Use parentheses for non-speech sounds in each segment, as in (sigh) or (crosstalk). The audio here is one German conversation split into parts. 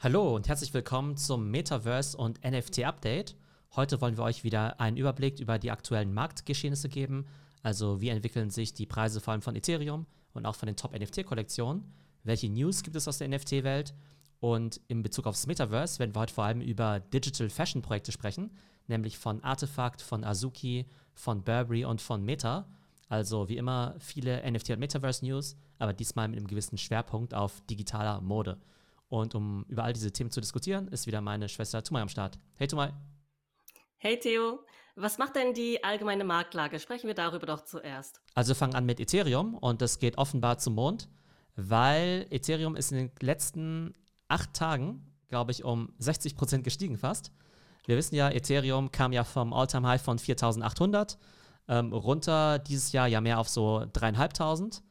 Hallo und herzlich willkommen zum Metaverse und NFT Update. Heute wollen wir euch wieder einen Überblick über die aktuellen Marktgeschehnisse geben. Also wie entwickeln sich die Preise vor allem von Ethereum und auch von den Top-NFT-Kollektionen? Welche News gibt es aus der NFT-Welt? Und in Bezug aufs Metaverse werden wir heute vor allem über Digital Fashion Projekte sprechen, nämlich von Artefakt, von Azuki, von Burberry und von Meta. Also wie immer viele NFT und Metaverse News, aber diesmal mit einem gewissen Schwerpunkt auf digitaler Mode. Und um über all diese Themen zu diskutieren, ist wieder meine Schwester Tumai am Start. Hey Tumai. Hey Theo, was macht denn die allgemeine Marktlage? Sprechen wir darüber doch zuerst. Also wir fangen an mit Ethereum und das geht offenbar zum Mond, weil Ethereum ist in den letzten acht Tagen, glaube ich, um 60 Prozent gestiegen fast. Wir wissen ja, Ethereum kam ja vom All-Time-High von 4.800 ähm, runter dieses Jahr ja mehr auf so 3.500.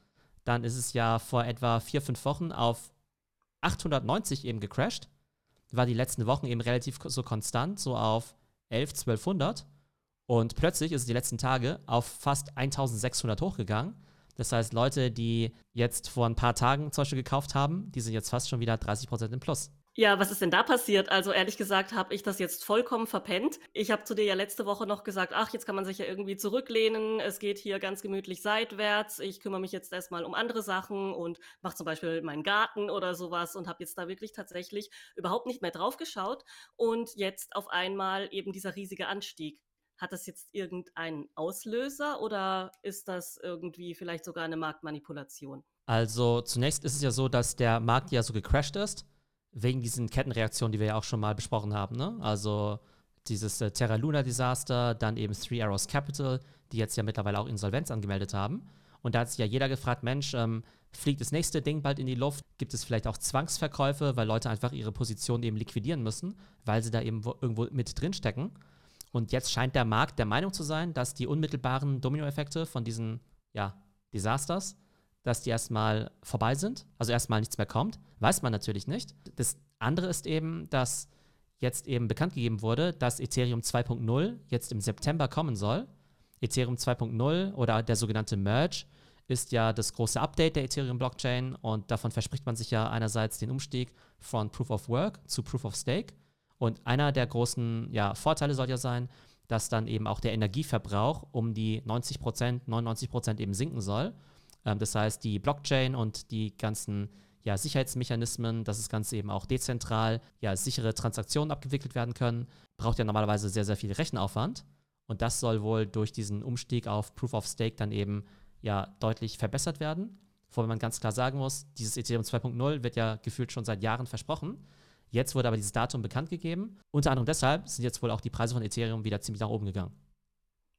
Dann ist es ja vor etwa vier, fünf Wochen auf 890 eben gecrashed. War die letzten Wochen eben relativ so konstant, so auf 11, 1200. Und plötzlich ist es die letzten Tage auf fast 1600 hochgegangen. Das heißt, Leute, die jetzt vor ein paar Tagen zum Beispiel gekauft haben, die sind jetzt fast schon wieder 30% im Plus. Ja, was ist denn da passiert? Also ehrlich gesagt habe ich das jetzt vollkommen verpennt. Ich habe zu dir ja letzte Woche noch gesagt, ach, jetzt kann man sich ja irgendwie zurücklehnen. Es geht hier ganz gemütlich seitwärts. Ich kümmere mich jetzt erstmal um andere Sachen und mache zum Beispiel meinen Garten oder sowas und habe jetzt da wirklich tatsächlich überhaupt nicht mehr drauf geschaut. Und jetzt auf einmal eben dieser riesige Anstieg. Hat das jetzt irgendeinen Auslöser oder ist das irgendwie vielleicht sogar eine Marktmanipulation? Also zunächst ist es ja so, dass der Markt ja so gecrashed ist wegen diesen Kettenreaktionen, die wir ja auch schon mal besprochen haben. Ne? Also dieses äh, Terra Luna Desaster, dann eben Three Arrows Capital, die jetzt ja mittlerweile auch Insolvenz angemeldet haben. Und da hat sich ja jeder gefragt, Mensch, ähm, fliegt das nächste Ding bald in die Luft? Gibt es vielleicht auch Zwangsverkäufe, weil Leute einfach ihre Position eben liquidieren müssen, weil sie da eben irgendwo mit drin stecken? Und jetzt scheint der Markt der Meinung zu sein, dass die unmittelbaren Dominoeffekte von diesen ja, Desasters dass die erstmal vorbei sind, also erstmal nichts mehr kommt. Weiß man natürlich nicht. Das andere ist eben, dass jetzt eben bekannt gegeben wurde, dass Ethereum 2.0 jetzt im September kommen soll. Ethereum 2.0 oder der sogenannte Merge ist ja das große Update der Ethereum-Blockchain und davon verspricht man sich ja einerseits den Umstieg von Proof of Work zu Proof of Stake. Und einer der großen ja, Vorteile soll ja sein, dass dann eben auch der Energieverbrauch um die 90 Prozent, 99 Prozent eben sinken soll. Ähm, das heißt, die Blockchain und die ganzen ja, Sicherheitsmechanismen, dass das Ganze eben auch dezentral ja, sichere Transaktionen abgewickelt werden können, braucht ja normalerweise sehr, sehr viel Rechenaufwand. Und das soll wohl durch diesen Umstieg auf Proof of Stake dann eben ja deutlich verbessert werden. Wobei man ganz klar sagen muss, dieses Ethereum 2.0 wird ja gefühlt schon seit Jahren versprochen. Jetzt wurde aber dieses Datum bekannt gegeben. Unter anderem deshalb sind jetzt wohl auch die Preise von Ethereum wieder ziemlich nach oben gegangen.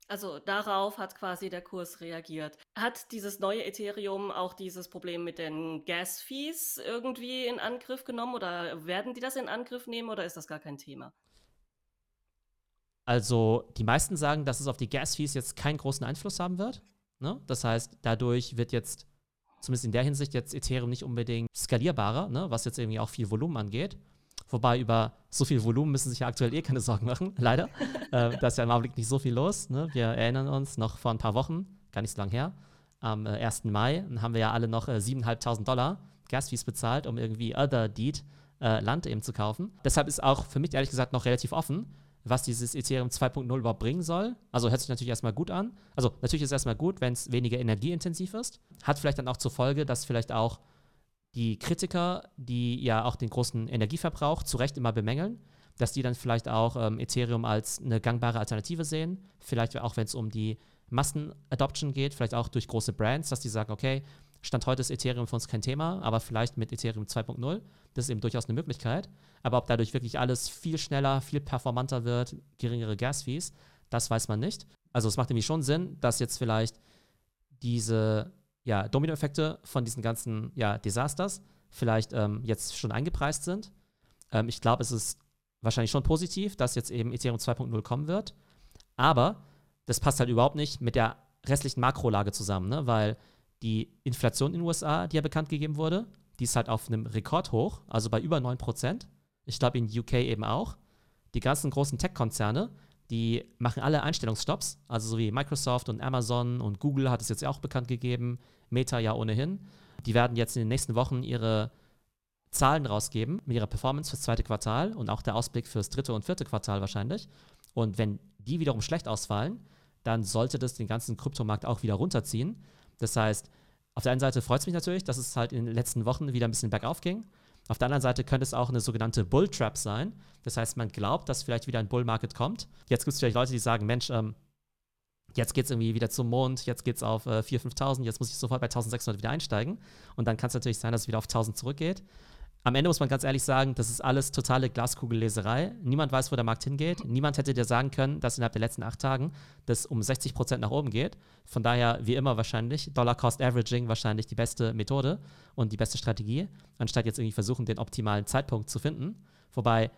Also darauf hat quasi der Kurs reagiert. Hat dieses neue Ethereum auch dieses Problem mit den Gas-Fees irgendwie in Angriff genommen oder werden die das in Angriff nehmen oder ist das gar kein Thema? Also die meisten sagen, dass es auf die Gas-Fees jetzt keinen großen Einfluss haben wird. Ne? Das heißt, dadurch wird jetzt, zumindest in der Hinsicht, jetzt Ethereum nicht unbedingt skalierbarer, ne? was jetzt irgendwie auch viel Volumen angeht. Wobei über so viel Volumen müssen sich ja aktuell eh keine Sorgen machen, (laughs) leider. (laughs) äh, da ist ja im Augenblick nicht so viel los. Ne? Wir erinnern uns noch vor ein paar Wochen, gar nicht so lange her, am äh, 1. Mai haben wir ja alle noch äh, 7.500 Dollar Gasfees bezahlt, um irgendwie Other Deed äh, Land eben zu kaufen. Deshalb ist auch für mich ehrlich gesagt noch relativ offen, was dieses Ethereum 2.0 überhaupt bringen soll. Also hört sich natürlich erstmal gut an. Also natürlich ist es erstmal gut, wenn es weniger energieintensiv ist. Hat vielleicht dann auch zur Folge, dass vielleicht auch die Kritiker, die ja auch den großen Energieverbrauch zu Recht immer bemängeln, dass die dann vielleicht auch ähm, Ethereum als eine gangbare Alternative sehen. Vielleicht auch, wenn es um die Massenadoption geht, vielleicht auch durch große Brands, dass die sagen, okay, Stand heute ist Ethereum für uns kein Thema, aber vielleicht mit Ethereum 2.0, das ist eben durchaus eine Möglichkeit. Aber ob dadurch wirklich alles viel schneller, viel performanter wird, geringere Gas-Fees, das weiß man nicht. Also es macht nämlich schon Sinn, dass jetzt vielleicht diese ja, Dominoeffekte von diesen ganzen ja, Desasters vielleicht ähm, jetzt schon eingepreist sind. Ähm, ich glaube, es ist wahrscheinlich schon positiv, dass jetzt eben Ethereum 2.0 kommen wird. Aber das passt halt überhaupt nicht mit der restlichen Makrolage zusammen, ne? weil die Inflation in den USA, die ja bekannt gegeben wurde, die ist halt auf einem Rekordhoch, also bei über 9%. Ich glaube in UK eben auch. Die ganzen großen Tech-Konzerne, die machen alle Einstellungsstopps, also so wie Microsoft und Amazon und Google hat es jetzt auch bekannt gegeben, Meta ja ohnehin. Die werden jetzt in den nächsten Wochen ihre Zahlen rausgeben mit ihrer Performance fürs zweite Quartal und auch der Ausblick fürs dritte und vierte Quartal wahrscheinlich. Und wenn die wiederum schlecht ausfallen, dann sollte das den ganzen Kryptomarkt auch wieder runterziehen. Das heißt, auf der einen Seite freut es mich natürlich, dass es halt in den letzten Wochen wieder ein bisschen bergauf ging. Auf der anderen Seite könnte es auch eine sogenannte Bull Trap sein. Das heißt, man glaubt, dass vielleicht wieder ein Bull Market kommt. Jetzt gibt es vielleicht Leute, die sagen, Mensch, ähm, jetzt geht es irgendwie wieder zum Mond, jetzt geht es auf äh, 4.000, 5.000, jetzt muss ich sofort bei 1.600 wieder einsteigen. Und dann kann es natürlich sein, dass es wieder auf 1.000 zurückgeht. Am Ende muss man ganz ehrlich sagen, das ist alles totale Glaskugelleserei. Niemand weiß, wo der Markt hingeht. Niemand hätte dir sagen können, dass innerhalb der letzten acht Tagen das um 60 Prozent nach oben geht. Von daher, wie immer wahrscheinlich, Dollar-Cost-Averaging wahrscheinlich die beste Methode und die beste Strategie, anstatt jetzt irgendwie versuchen, den optimalen Zeitpunkt zu finden. Wobei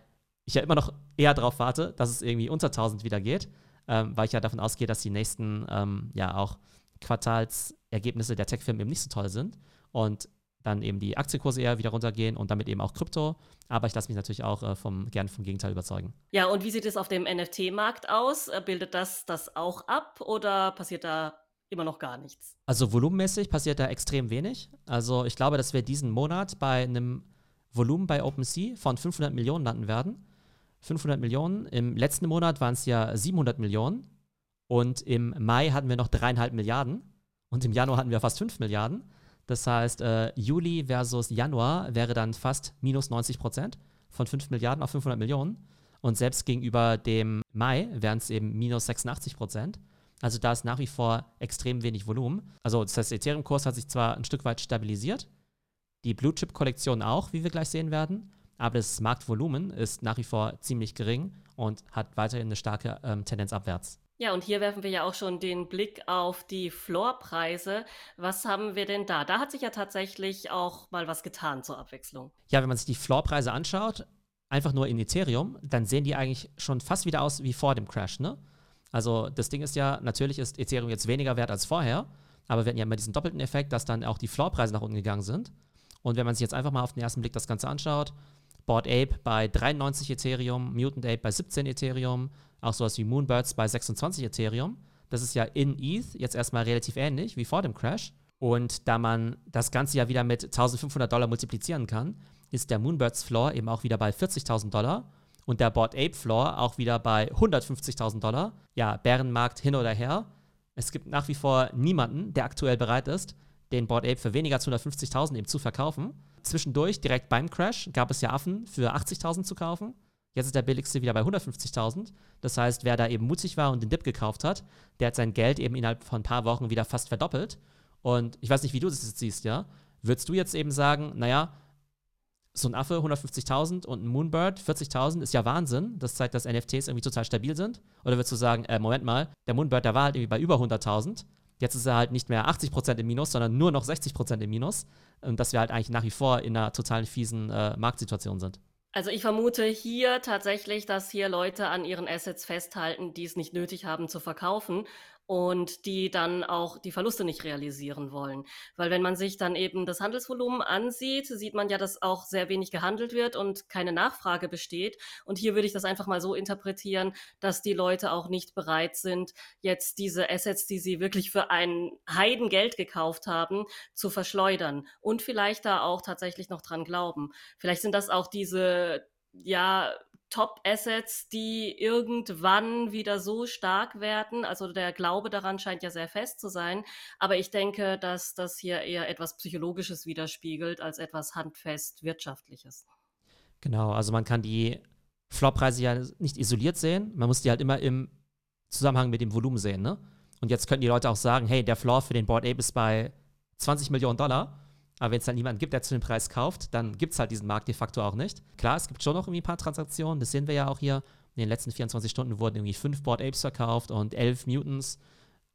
ich ja immer noch eher darauf warte, dass es irgendwie unter 1000 wieder geht ähm, weil ich ja davon ausgehe, dass die nächsten ähm, ja auch Quartalsergebnisse der Tech-Firmen eben nicht so toll sind und dann eben die Aktienkurse eher wieder runtergehen und damit eben auch Krypto. Aber ich lasse mich natürlich auch äh, vom, gern vom Gegenteil überzeugen. Ja, und wie sieht es auf dem NFT-Markt aus? Äh, bildet das das auch ab oder passiert da immer noch gar nichts? Also volumenmäßig passiert da extrem wenig. Also ich glaube, dass wir diesen Monat bei einem Volumen bei OpenSea von 500 Millionen landen werden. 500 Millionen. Im letzten Monat waren es ja 700 Millionen. Und im Mai hatten wir noch dreieinhalb Milliarden. Und im Januar hatten wir fast 5 Milliarden. Das heißt, äh, Juli versus Januar wäre dann fast minus 90 Prozent von 5 Milliarden auf 500 Millionen. Und selbst gegenüber dem Mai wären es eben minus 86 Prozent. Also da ist nach wie vor extrem wenig Volumen. Also das heißt, Ethereum-Kurs hat sich zwar ein Stück weit stabilisiert, die Blue-Chip-Kollektion auch, wie wir gleich sehen werden, aber das Marktvolumen ist nach wie vor ziemlich gering und hat weiterhin eine starke ähm, Tendenz abwärts. Ja, und hier werfen wir ja auch schon den Blick auf die Floorpreise. Was haben wir denn da? Da hat sich ja tatsächlich auch mal was getan zur Abwechslung. Ja, wenn man sich die Floorpreise anschaut, einfach nur in Ethereum, dann sehen die eigentlich schon fast wieder aus wie vor dem Crash, ne? Also das Ding ist ja, natürlich ist Ethereum jetzt weniger wert als vorher, aber wir hatten ja immer diesen doppelten Effekt, dass dann auch die Floorpreise nach unten gegangen sind. Und wenn man sich jetzt einfach mal auf den ersten Blick das Ganze anschaut, Bored Ape bei 93 Ethereum, Mutant Ape bei 17 Ethereum, auch sowas wie Moonbirds bei 26 Ethereum. Das ist ja in ETH jetzt erstmal relativ ähnlich wie vor dem Crash. Und da man das Ganze ja wieder mit 1500 Dollar multiplizieren kann, ist der Moonbirds Floor eben auch wieder bei 40.000 Dollar und der Bored Ape Floor auch wieder bei 150.000 Dollar. Ja, Bärenmarkt hin oder her. Es gibt nach wie vor niemanden, der aktuell bereit ist, den Bored Ape für weniger als 150.000 eben zu verkaufen. Zwischendurch, direkt beim Crash, gab es ja Affen für 80.000 zu kaufen. Jetzt ist der billigste wieder bei 150.000. Das heißt, wer da eben mutig war und den Dip gekauft hat, der hat sein Geld eben innerhalb von ein paar Wochen wieder fast verdoppelt. Und ich weiß nicht, wie du das jetzt siehst, ja? Würdest du jetzt eben sagen, naja, so ein Affe 150.000 und ein Moonbird 40.000 ist ja Wahnsinn. Das zeigt, dass NFTs irgendwie total stabil sind. Oder würdest du sagen, äh, Moment mal, der Moonbird, der war halt irgendwie bei über 100.000 Jetzt ist er halt nicht mehr 80% im Minus, sondern nur noch 60% im Minus. Und dass wir halt eigentlich nach wie vor in einer total fiesen äh, Marktsituation sind. Also ich vermute hier tatsächlich, dass hier Leute an ihren Assets festhalten, die es nicht nötig haben zu verkaufen und die dann auch die Verluste nicht realisieren wollen. Weil wenn man sich dann eben das Handelsvolumen ansieht, sieht man ja, dass auch sehr wenig gehandelt wird und keine Nachfrage besteht. Und hier würde ich das einfach mal so interpretieren, dass die Leute auch nicht bereit sind, jetzt diese Assets, die sie wirklich für ein Heidengeld gekauft haben, zu verschleudern und vielleicht da auch tatsächlich noch dran glauben. Vielleicht sind das auch diese ja, Top-Assets, die irgendwann wieder so stark werden. Also der Glaube daran scheint ja sehr fest zu sein. Aber ich denke, dass das hier eher etwas Psychologisches widerspiegelt als etwas handfest Wirtschaftliches. Genau, also man kann die Flop-Preise ja nicht isoliert sehen. Man muss die halt immer im Zusammenhang mit dem Volumen sehen. Ne? Und jetzt könnten die Leute auch sagen, hey, der Floor für den Board Ape ist bei 20 Millionen Dollar. Aber wenn es dann niemanden gibt, der zu dem Preis kauft, dann gibt es halt diesen Markt de facto auch nicht. Klar, es gibt schon noch irgendwie ein paar Transaktionen, das sehen wir ja auch hier. In den letzten 24 Stunden wurden irgendwie fünf Board Apes verkauft und elf Mutants,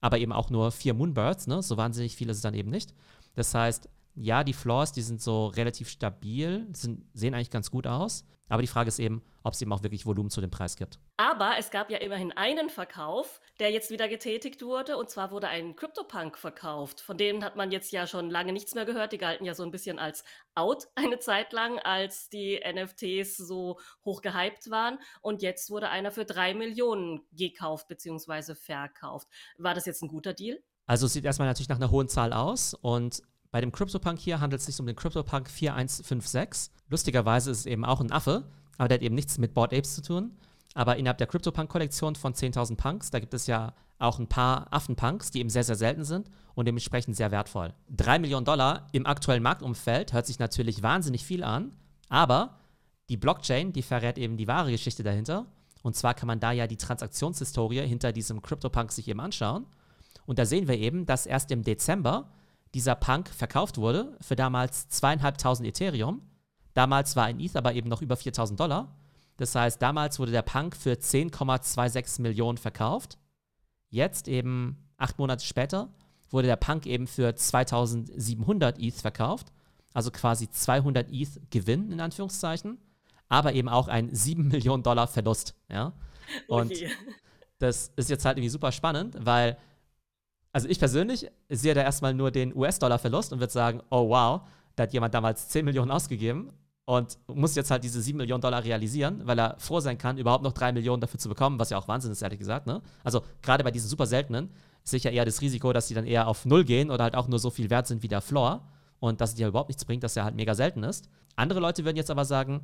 aber eben auch nur vier Moonbirds, ne? So wahnsinnig viele ist es dann eben nicht. Das heißt, ja, die Floors, die sind so relativ stabil, sind, sehen eigentlich ganz gut aus. Aber die Frage ist eben, ob es eben auch wirklich Volumen zu dem Preis gibt. Aber es gab ja immerhin einen Verkauf, der jetzt wieder getätigt wurde. Und zwar wurde ein CryptoPunk verkauft. Von denen hat man jetzt ja schon lange nichts mehr gehört. Die galten ja so ein bisschen als out (laughs) eine Zeit lang, als die NFTs so hoch gehypt waren. Und jetzt wurde einer für drei Millionen gekauft bzw. verkauft. War das jetzt ein guter Deal? Also es sieht erstmal natürlich nach einer hohen Zahl aus und Bei dem CryptoPunk hier handelt es sich um den CryptoPunk 4156. Lustigerweise ist es eben auch ein Affe, aber der hat eben nichts mit Bored Apes zu tun. Aber innerhalb der CryptoPunk-Kollektion von 10.000 Punks, da gibt es ja auch ein paar Affenpunks, die eben sehr, sehr selten sind und dementsprechend sehr wertvoll. 3 Millionen Dollar im aktuellen Marktumfeld hört sich natürlich wahnsinnig viel an, aber die Blockchain, die verrät eben die wahre Geschichte dahinter. Und zwar kann man da ja die Transaktionshistorie hinter diesem CryptoPunk sich eben anschauen. Und da sehen wir eben, dass erst im Dezember dieser Punk verkauft wurde für damals zweieinhalbtausend Ethereum. Damals war ein ETH aber eben noch über 4000 Dollar. Das heißt, damals wurde der Punk für 10,26 Millionen verkauft. Jetzt eben acht Monate später wurde der Punk eben für 2700 ETH verkauft. Also quasi 200 ETH Gewinn in Anführungszeichen. Aber eben auch ein 7 Millionen Dollar Verlust. Ja? (laughs) Und okay. das ist jetzt halt irgendwie super spannend, weil also ich persönlich sehe da erstmal nur den US-Dollar-Verlust und würde sagen, oh wow, da hat jemand damals 10 Millionen ausgegeben und muss jetzt halt diese 7 Millionen Dollar realisieren, weil er froh sein kann, überhaupt noch 3 Millionen dafür zu bekommen, was ja auch Wahnsinn ist, ehrlich gesagt. Ne? Also gerade bei diesen super seltenen ist sicher eher das Risiko, dass die dann eher auf Null gehen oder halt auch nur so viel wert sind wie der Floor und dass es dir überhaupt nichts bringt, dass er halt mega selten ist. Andere Leute würden jetzt aber sagen,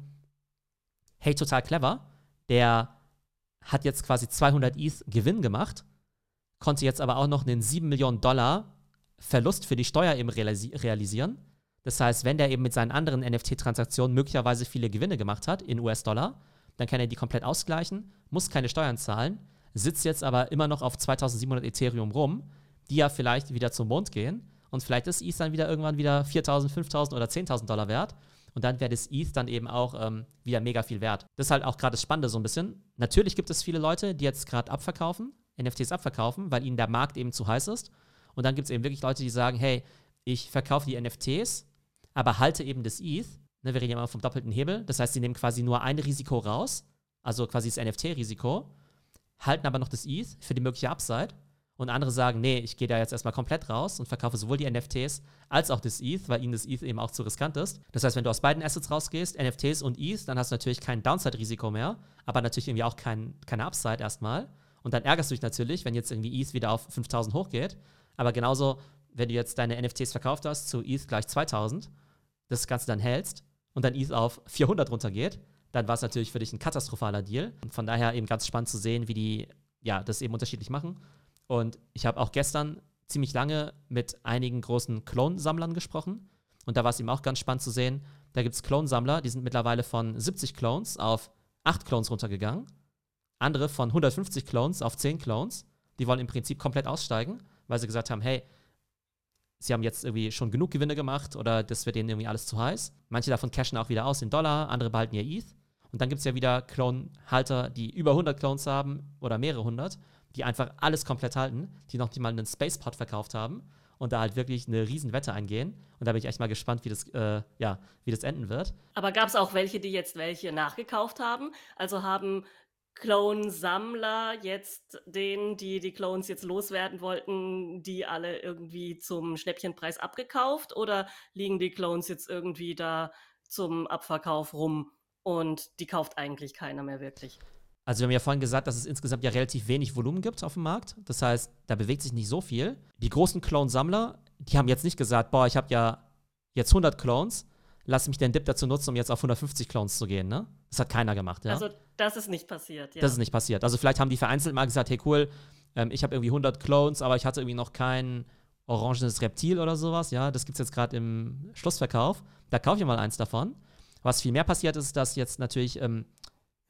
hey, total clever, der hat jetzt quasi 200 ETH Gewinn gemacht konnte jetzt aber auch noch einen 7 Millionen Dollar Verlust für die Steuer eben realisieren. Das heißt, wenn der eben mit seinen anderen NFT-Transaktionen möglicherweise viele Gewinne gemacht hat in US-Dollar, dann kann er die komplett ausgleichen, muss keine Steuern zahlen, sitzt jetzt aber immer noch auf 2700 Ethereum rum, die ja vielleicht wieder zum Mond gehen und vielleicht ist ETH dann wieder irgendwann wieder 4000, 5000 oder 10.000 Dollar wert und dann wäre das ETH dann eben auch ähm, wieder mega viel wert. Das ist halt auch gerade das Spannende so ein bisschen. Natürlich gibt es viele Leute, die jetzt gerade abverkaufen, NFTs abverkaufen, weil ihnen der Markt eben zu heiß ist. Und dann gibt es eben wirklich Leute, die sagen, hey, ich verkaufe die NFTs, aber halte eben das ETH. Ne, wir reden ja immer vom doppelten Hebel. Das heißt, sie nehmen quasi nur ein Risiko raus, also quasi das NFT-Risiko, halten aber noch das ETH für die mögliche Upside. Und andere sagen, nee, ich gehe da jetzt erstmal komplett raus und verkaufe sowohl die NFTs als auch das ETH, weil ihnen das ETH eben auch zu riskant ist. Das heißt, wenn du aus beiden Assets rausgehst, NFTs und ETH, dann hast du natürlich kein Downside-Risiko mehr, aber natürlich irgendwie auch kein, keine Upside erstmal. Und dann ärgerst du dich natürlich, wenn jetzt irgendwie ETH wieder auf 5000 hochgeht. Aber genauso, wenn du jetzt deine NFTs verkauft hast zu ETH gleich 2000, das Ganze dann hältst und dann ETH auf 400 runtergeht, dann war es natürlich für dich ein katastrophaler Deal. Und von daher eben ganz spannend zu sehen, wie die ja, das eben unterschiedlich machen. Und ich habe auch gestern ziemlich lange mit einigen großen Clone-Sammlern gesprochen. Und da war es eben auch ganz spannend zu sehen. Da gibt es Clone-Sammler, die sind mittlerweile von 70 Clones auf 8 Clones runtergegangen andere von 150 Clones auf 10 Clones. Die wollen im Prinzip komplett aussteigen, weil sie gesagt haben, hey, sie haben jetzt irgendwie schon genug Gewinne gemacht oder das wird denen irgendwie alles zu heiß. Manche davon cashen auch wieder aus in Dollar, andere behalten ihr ETH. Und dann gibt es ja wieder Clone-Halter, die über 100 Clones haben oder mehrere hundert, die einfach alles komplett halten, die noch nicht mal einen Spacepod verkauft haben und da halt wirklich eine Riesenwette eingehen. Und da bin ich echt mal gespannt, wie das, äh, ja, wie das enden wird. Aber gab es auch welche, die jetzt welche nachgekauft haben? Also haben Clone-Sammler jetzt denen, die die Clones jetzt loswerden wollten, die alle irgendwie zum Schnäppchenpreis abgekauft oder liegen die Clones jetzt irgendwie da zum Abverkauf rum und die kauft eigentlich keiner mehr wirklich? Also wir haben ja vorhin gesagt, dass es insgesamt ja relativ wenig Volumen gibt auf dem Markt. Das heißt, da bewegt sich nicht so viel. Die großen Clone-Sammler, die haben jetzt nicht gesagt, boah, ich habe ja jetzt 100 Clones, lass mich den Dip dazu nutzen, um jetzt auf 150 Clones zu gehen, ne? Das hat keiner gemacht, ja. Also, das ist nicht passiert, ja. Das ist nicht passiert. Also, vielleicht haben die vereinzelt mal gesagt, hey, cool, ähm, ich habe irgendwie 100 Clones, aber ich hatte irgendwie noch kein orangenes Reptil oder sowas, ja. Das gibt es jetzt gerade im Schlussverkauf. Da kaufe ich mal eins davon. Was viel mehr passiert ist, dass jetzt natürlich ähm,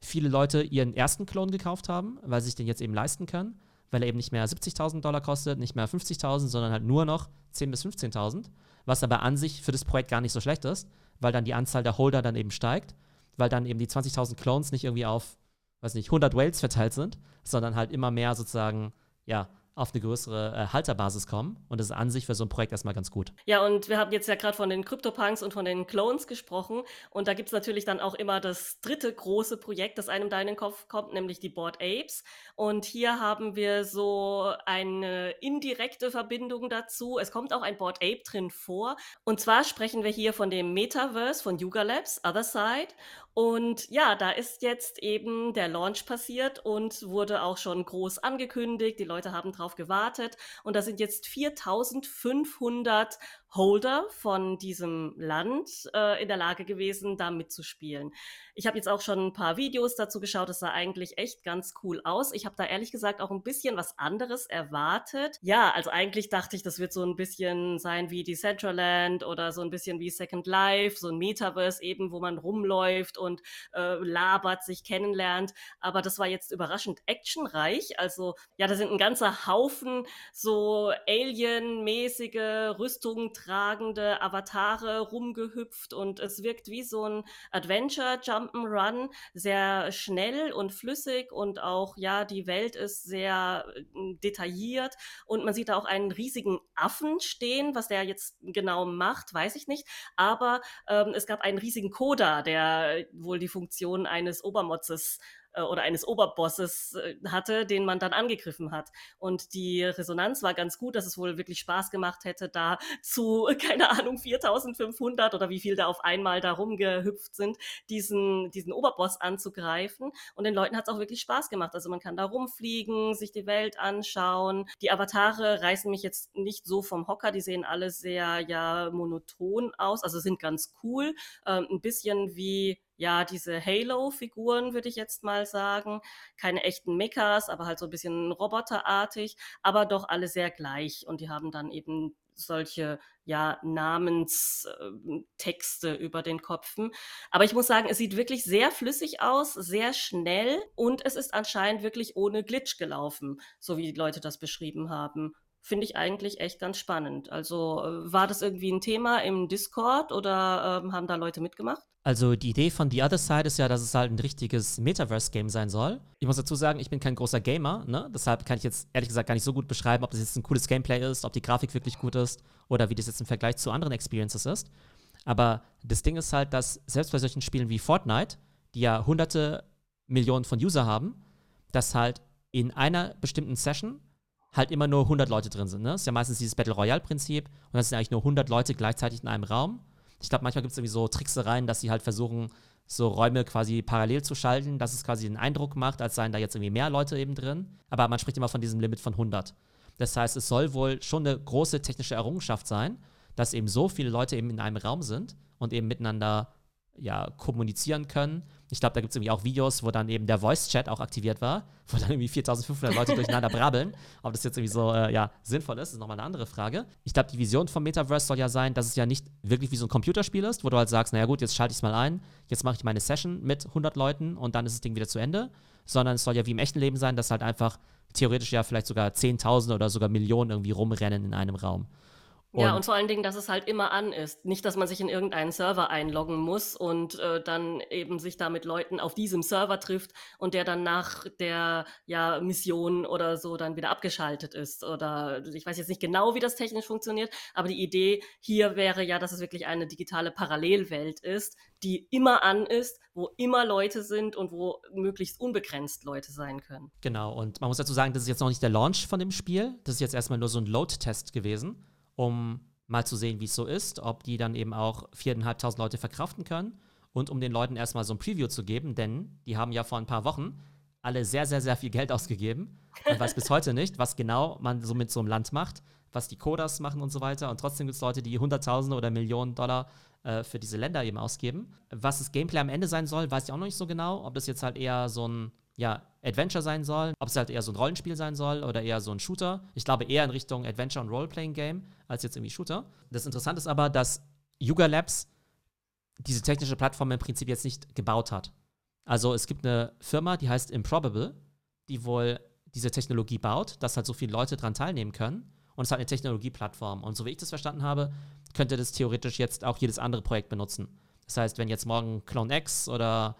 viele Leute ihren ersten Clone gekauft haben, weil sie sich den jetzt eben leisten können, weil er eben nicht mehr 70.000 Dollar kostet, nicht mehr 50.000, sondern halt nur noch 10.000 bis 15.000, was aber an sich für das Projekt gar nicht so schlecht ist, weil dann die Anzahl der Holder dann eben steigt, weil dann eben die 20.000 Clones nicht irgendwie auf, weiß nicht, 100 Whales verteilt sind, sondern halt immer mehr sozusagen, ja, auf eine größere äh, Halterbasis kommen. Und das ist an sich für so ein Projekt erstmal ganz gut. Ja, und wir haben jetzt ja gerade von den CryptoPunks und von den Clones gesprochen. Und da gibt es natürlich dann auch immer das dritte große Projekt, das einem da in den Kopf kommt, nämlich die Board Apes. Und hier haben wir so eine indirekte Verbindung dazu. Es kommt auch ein Board Ape drin vor. Und zwar sprechen wir hier von dem Metaverse von Yuga Labs, Other Side. Und ja, da ist jetzt eben der Launch passiert und wurde auch schon groß angekündigt. Die Leute haben drauf gewartet. Und da sind jetzt 4500 Holder von diesem Land äh, in der Lage gewesen, da mitzuspielen. Ich habe jetzt auch schon ein paar Videos dazu geschaut. Es sah eigentlich echt ganz cool aus. Ich habe da ehrlich gesagt auch ein bisschen was anderes erwartet. Ja, also eigentlich dachte ich, das wird so ein bisschen sein wie Decentraland oder so ein bisschen wie Second Life, so ein Metaverse eben, wo man rumläuft und äh, labert, sich kennenlernt. Aber das war jetzt überraschend actionreich. Also ja, da sind ein ganzer Haufen so Alien-mäßige Rüstungen tragende Avatare rumgehüpft und es wirkt wie so ein Adventure-Jump Jump'n'Run sehr schnell und flüssig und auch, ja, die Welt ist sehr äh, detailliert und man sieht da auch einen riesigen Affen stehen. Was der jetzt genau macht, weiß ich nicht. Aber ähm, es gab einen riesigen Coda, der wohl die Funktion eines Obermotzes oder eines Oberbosses äh, hatte, den man dann angegriffen hat. Und die Resonanz war ganz gut, dass es wohl wirklich Spaß gemacht hätte, da zu, (laughs) keine Ahnung, 4500 oder wie viel da auf einmal da rumgehüpft sind, diesen, diesen Oberboss anzugreifen. Und den Leuten hat es auch wirklich Spaß gemacht. Also man kann da rumfliegen, sich die Welt anschauen. Die Avatare reißen mich jetzt nicht so vom Hocker, die sehen alle sehr ja monoton aus, also sind ganz cool. Ähm, ein bisschen wie ja, diese Halo-Figuren, würde ich jetzt mal sagen. Keine echten Mechas, aber halt so ein bisschen roboterartig, aber doch alle sehr gleich. Und die haben dann eben solche ja Namenstexte über den Köpfen. Aber ich muss sagen, es sieht wirklich sehr flüssig aus, sehr schnell und es ist anscheinend wirklich ohne Glitch gelaufen, so wie die Leute das beschrieben haben finde ich eigentlich echt ganz spannend. Also äh, war das irgendwie ein Thema im Discord oder ähm, haben da Leute mitgemacht? Also die Idee von The Other Side ist ja, dass es halt ein richtiges Metaverse-Game sein soll. Ich muss dazu sagen, ich bin kein großer Gamer, ne? deshalb kann ich jetzt ehrlich gesagt gar nicht so gut beschreiben, ob das jetzt ein cooles Gameplay ist, ob die Grafik wirklich gut ist oder wie das jetzt im Vergleich zu anderen Experiences ist. Aber das Ding ist halt, dass selbst bei solchen Spielen wie Fortnite, die ja hunderte Millionen von User haben, dass halt in einer bestimmten Session halt immer nur 100 Leute drin sind. Ne? Das ist ja meistens dieses Battle Royale-Prinzip und das sind eigentlich nur 100 Leute gleichzeitig in einem Raum. Ich glaube, manchmal gibt es irgendwie so Tricksereien, dass sie halt versuchen, so Räume quasi parallel zu schalten, dass es quasi den Eindruck macht, als seien da jetzt irgendwie mehr Leute eben drin. Aber man spricht immer von diesem Limit von 100. Das heißt, es soll wohl schon eine große technische Errungenschaft sein, dass eben so viele Leute eben in einem Raum sind und eben miteinander ja, kommunizieren können. Ich glaube, da gibt es irgendwie auch Videos, wo dann eben der Voice-Chat auch aktiviert war, (laughs) wo dann irgendwie 4500 Leute durcheinander (laughs) brabbeln. Ob das jetzt irgendwie so äh, ja, sinnvoll ist, ist nochmal eine andere Frage. Ich glaube, die Vision vom Metaverse soll ja sein, dass es ja nicht wirklich wie so ein Computerspiel ist, wo du halt sagst, naja gut, jetzt schalte ich es mal ein, jetzt mache ich meine Session mit 100 Leuten und dann ist das Ding wieder zu Ende. Sondern es soll ja wie im echten Leben sein, dass halt einfach theoretisch ja vielleicht sogar Zehntausende oder sogar Millionen irgendwie rumrennen in einem Raum. Und ja, und vor allen Dingen, dass es halt immer an ist. Nicht, dass man sich in irgendeinen Server einloggen muss und äh, dann eben sich da mit Leuten auf diesem Server trifft und der dann nach der ja, Mission oder so dann wieder abgeschaltet ist. Oder ich weiß jetzt nicht genau, wie das technisch funktioniert, aber die Idee hier wäre ja, dass es wirklich eine digitale Parallelwelt ist, die immer an ist, wo immer Leute sind und wo möglichst unbegrenzt Leute sein können. Genau, und man muss dazu sagen, das ist jetzt noch nicht der Launch von dem Spiel. Das ist jetzt erstmal nur so ein Load-Test gewesen um mal zu sehen, wie es so ist, ob die dann eben auch 4.500 Leute verkraften können und um den Leuten erstmal so ein Preview zu geben, denn die haben ja vor ein paar Wochen alle sehr, sehr, sehr viel Geld ausgegeben. Man weiß bis heute nicht, was genau man so mit so einem Land macht, was die Coders machen und so weiter. Und trotzdem gibt es Leute, die Hunderttausende oder Millionen Dollar äh, für diese Länder eben ausgeben. Was das Gameplay am Ende sein soll, weiß ich auch noch nicht so genau. Ob das jetzt halt eher so ein ja, Adventure sein soll, ob es halt eher so ein Rollenspiel sein soll oder eher so ein Shooter. Ich glaube eher in Richtung Adventure und Roleplaying-Game als jetzt irgendwie Shooter. Das Interessante ist aber, dass Yuga Labs diese technische Plattform im Prinzip jetzt nicht gebaut hat. Also es gibt eine Firma, die heißt Improbable, die wohl diese Technologie baut, dass halt so viele Leute dran teilnehmen können. Und es hat eine Technologieplattform. Und so wie ich das verstanden habe, könnte das theoretisch jetzt auch jedes andere Projekt benutzen. Das heißt, wenn jetzt morgen Clone X oder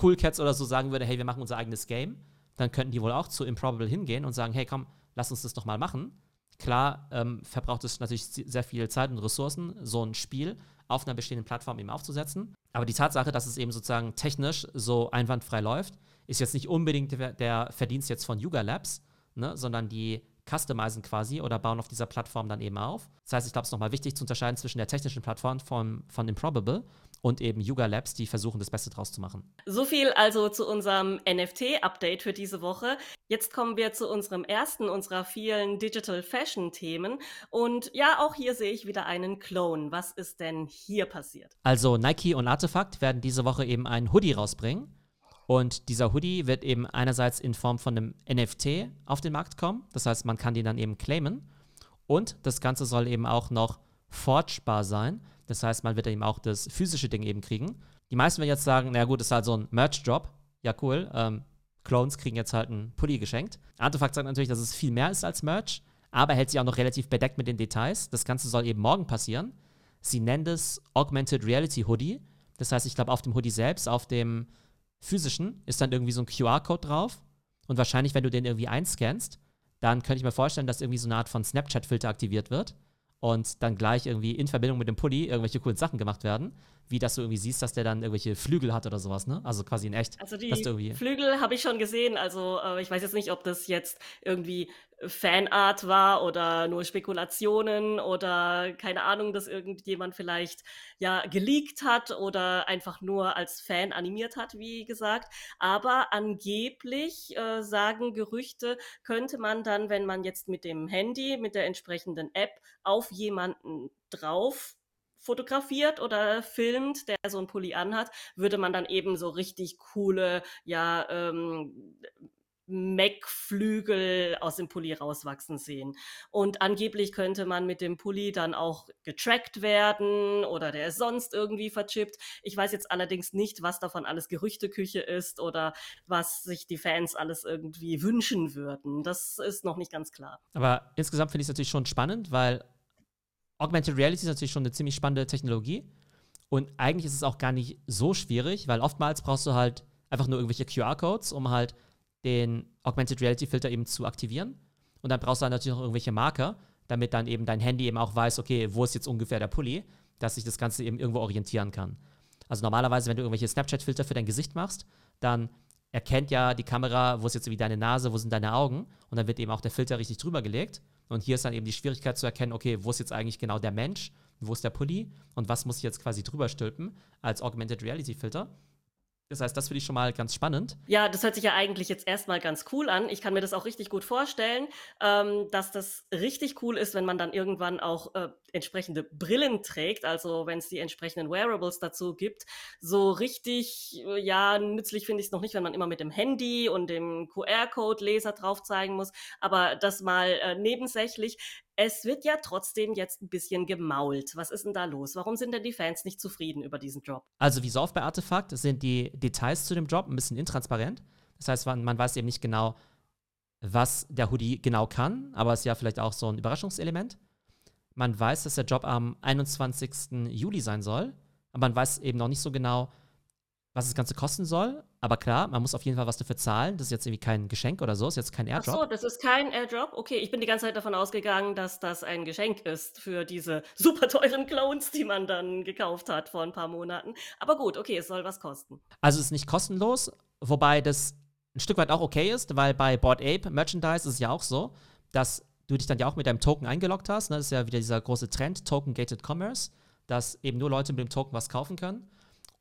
Cool Cats oder so sagen würde, hey, wir machen unser eigenes Game, dann könnten die wohl auch zu Improbable hingehen und sagen, hey, komm, lass uns das doch mal machen. Klar ähm, verbraucht es natürlich sehr viel Zeit und Ressourcen, so ein Spiel auf einer bestehenden Plattform eben aufzusetzen. Aber die Tatsache, dass es eben sozusagen technisch so einwandfrei läuft, ist jetzt nicht unbedingt der Verdienst jetzt von Yuga Labs, ne, sondern die customizen quasi oder bauen auf dieser Plattform dann eben auf. Das heißt, ich glaube, es ist nochmal wichtig zu unterscheiden zwischen der technischen Plattform von, von Improbable und eben Yuga Labs, die versuchen, das Beste draus zu machen. So viel also zu unserem NFT-Update für diese Woche. Jetzt kommen wir zu unserem ersten unserer vielen Digital Fashion-Themen. Und ja, auch hier sehe ich wieder einen Clone. Was ist denn hier passiert? Also Nike und Artefakt werden diese Woche eben einen Hoodie rausbringen. Und dieser Hoodie wird eben einerseits in Form von einem NFT auf den Markt kommen. Das heißt, man kann den dann eben claimen. Und das Ganze soll eben auch noch forgebar sein. Das heißt, man wird eben auch das physische Ding eben kriegen. Die meisten werden jetzt sagen, na gut, ist halt so ein Merch-Drop. Ja, cool. Ähm, Clones kriegen jetzt halt einen Pulli geschenkt. Artefakt sagt natürlich, dass es viel mehr ist als Merch, aber hält sich auch noch relativ bedeckt mit den Details. Das Ganze soll eben morgen passieren. Sie nennen es Augmented Reality Hoodie. Das heißt, ich glaube, auf dem Hoodie selbst, auf dem physischen, ist dann irgendwie so ein QR-Code drauf. Und wahrscheinlich, wenn du den irgendwie einscannst, dann könnte ich mir vorstellen, dass irgendwie so eine Art von Snapchat-Filter aktiviert wird und dann gleich irgendwie in Verbindung mit dem Pulli irgendwelche coolen Sachen gemacht werden. Wie dass du irgendwie siehst, dass der dann irgendwelche Flügel hat oder sowas, ne? Also quasi in echt. Also die Flügel habe ich schon gesehen. Also äh, ich weiß jetzt nicht, ob das jetzt irgendwie Fanart war oder nur Spekulationen oder keine Ahnung, dass irgendjemand vielleicht ja geleakt hat oder einfach nur als Fan animiert hat, wie gesagt. Aber angeblich äh, sagen Gerüchte, könnte man dann, wenn man jetzt mit dem Handy, mit der entsprechenden App auf jemanden drauf fotografiert oder filmt, der so ein Pulli anhat, würde man dann eben so richtig coole, ja, ähm, Mac-Flügel aus dem Pulli rauswachsen sehen. Und angeblich könnte man mit dem Pulli dann auch getrackt werden oder der ist sonst irgendwie verchippt. Ich weiß jetzt allerdings nicht, was davon alles Gerüchteküche ist oder was sich die Fans alles irgendwie wünschen würden. Das ist noch nicht ganz klar. Aber insgesamt finde ich es natürlich schon spannend, weil Augmented Reality ist natürlich schon eine ziemlich spannende Technologie. Und eigentlich ist es auch gar nicht so schwierig, weil oftmals brauchst du halt einfach nur irgendwelche QR-Codes, um halt den Augmented Reality Filter eben zu aktivieren. Und dann brauchst du dann natürlich noch irgendwelche Marker, damit dann eben dein Handy eben auch weiß, okay, wo ist jetzt ungefähr der Pulli, dass sich das Ganze eben irgendwo orientieren kann. Also normalerweise, wenn du irgendwelche Snapchat-Filter für dein Gesicht machst, dann erkennt ja die Kamera, wo ist jetzt irgendwie deine Nase, wo sind deine Augen und dann wird eben auch der Filter richtig drüber gelegt. Und hier ist dann eben die Schwierigkeit zu erkennen, okay, wo ist jetzt eigentlich genau der Mensch, wo ist der Pulli und was muss ich jetzt quasi drüber stülpen als Augmented Reality Filter. Das heißt, das finde ich schon mal ganz spannend. Ja, das hört sich ja eigentlich jetzt erstmal ganz cool an. Ich kann mir das auch richtig gut vorstellen, ähm, dass das richtig cool ist, wenn man dann irgendwann auch äh, entsprechende Brillen trägt, also wenn es die entsprechenden Wearables dazu gibt. So richtig, äh, ja, nützlich finde ich es noch nicht, wenn man immer mit dem Handy und dem QR-Code-Leser drauf zeigen muss, aber das mal äh, nebensächlich. Es wird ja trotzdem jetzt ein bisschen gemault. Was ist denn da los? Warum sind denn die Fans nicht zufrieden über diesen Drop? Also wie so oft bei Artefakt sind die Details zu dem Drop ein bisschen intransparent. Das heißt, man, man weiß eben nicht genau, was der Hoodie genau kann, aber es ist ja vielleicht auch so ein Überraschungselement. Man weiß, dass der Job am 21. Juli sein soll, aber man weiß eben noch nicht so genau, was das Ganze kosten soll. Aber klar, man muss auf jeden Fall was dafür zahlen. Das ist jetzt irgendwie kein Geschenk oder so, ist jetzt kein Airdrop. Ach so, das ist kein Airdrop? Okay, ich bin die ganze Zeit davon ausgegangen, dass das ein Geschenk ist für diese super teuren Clones, die man dann gekauft hat vor ein paar Monaten. Aber gut, okay, es soll was kosten. Also es ist nicht kostenlos, wobei das ein Stück weit auch okay ist, weil bei Board Ape Merchandise ist es ja auch so, dass du dich dann ja auch mit deinem Token eingeloggt hast. Ne? Das ist ja wieder dieser große Trend, Token-Gated Commerce, dass eben nur Leute mit dem Token was kaufen können.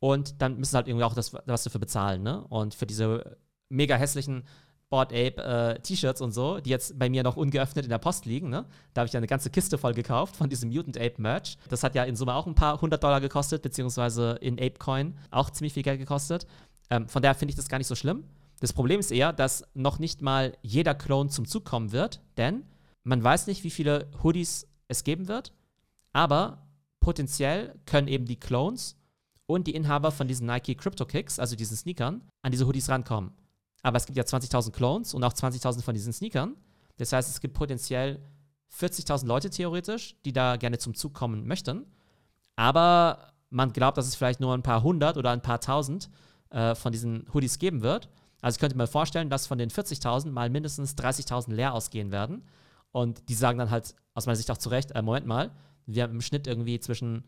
Und dann müssen halt irgendwie auch das, was dafür bezahlen, ne? Und für diese mega hässlichen Board Ape äh, T-Shirts und so, die jetzt bei mir noch ungeöffnet in der Post liegen, ne? Da habe ich ja eine ganze Kiste voll gekauft von diesem Mutant Ape Merch. Das hat ja in Summe auch ein paar hundert Dollar gekostet, beziehungsweise in Ape Coin auch ziemlich viel Geld gekostet. Ähm, von daher finde ich das gar nicht so schlimm. Das Problem ist eher, dass noch nicht mal jeder Clone zum Zug kommen wird, denn man weiß nicht, wie viele Hoodies es geben wird, aber potenziell können eben die Clones und die Inhaber von diesen Nike Crypto Kicks, also diesen Sneakern, an diese Hoodies rankommen. Aber es gibt ja 20.000 Clones und auch 20.000 von diesen Sneakern. Das heißt, es gibt potenziell 40.000 Leute theoretisch, die da gerne zum Zug kommen möchten. Aber man glaubt, dass es vielleicht nur ein paar hundert oder ein paar tausend äh, von diesen Hoodies geben wird. Also ich könnte mir vorstellen, dass von den 40.000 mal mindestens 30.000 leer ausgehen werden. Und die sagen dann halt aus meiner Sicht auch zu Recht, äh, Moment mal, wir haben im Schnitt irgendwie zwischen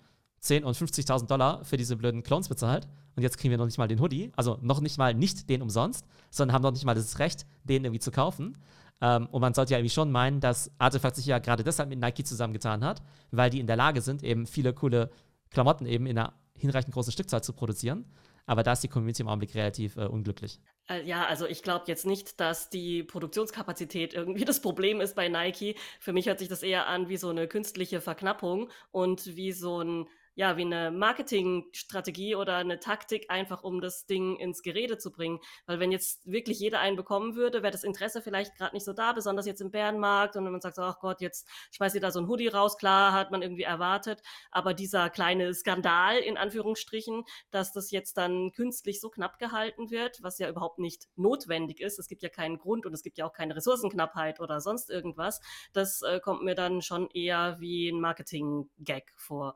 10 und 50.000 Dollar für diese blöden Clones bezahlt und jetzt kriegen wir noch nicht mal den Hoodie, also noch nicht mal nicht den umsonst, sondern haben noch nicht mal das Recht, den irgendwie zu kaufen. Ähm, und man sollte ja irgendwie schon meinen, dass Artefakt sich ja gerade deshalb mit Nike zusammengetan hat, weil die in der Lage sind, eben viele coole Klamotten eben in einer hinreichend große Stückzahl zu produzieren. Aber da ist die Community im Augenblick relativ äh, unglücklich. Äh, ja, also ich glaube jetzt nicht, dass die Produktionskapazität irgendwie (laughs) das Problem ist bei Nike. Für mich hört sich das eher an wie so eine künstliche Verknappung und wie so ein ja, wie eine Marketingstrategie oder eine Taktik, einfach um das Ding ins Gerede zu bringen. Weil wenn jetzt wirklich jeder einen bekommen würde, wäre das Interesse vielleicht gerade nicht so da, besonders jetzt im Bärenmarkt. Und wenn man sagt, ach Gott, jetzt schmeißt ihr da so ein Hoodie raus, klar, hat man irgendwie erwartet. Aber dieser kleine Skandal, in Anführungsstrichen, dass das jetzt dann künstlich so knapp gehalten wird, was ja überhaupt nicht notwendig ist. Es gibt ja keinen Grund und es gibt ja auch keine Ressourcenknappheit oder sonst irgendwas. Das äh, kommt mir dann schon eher wie ein Marketing-Gag vor.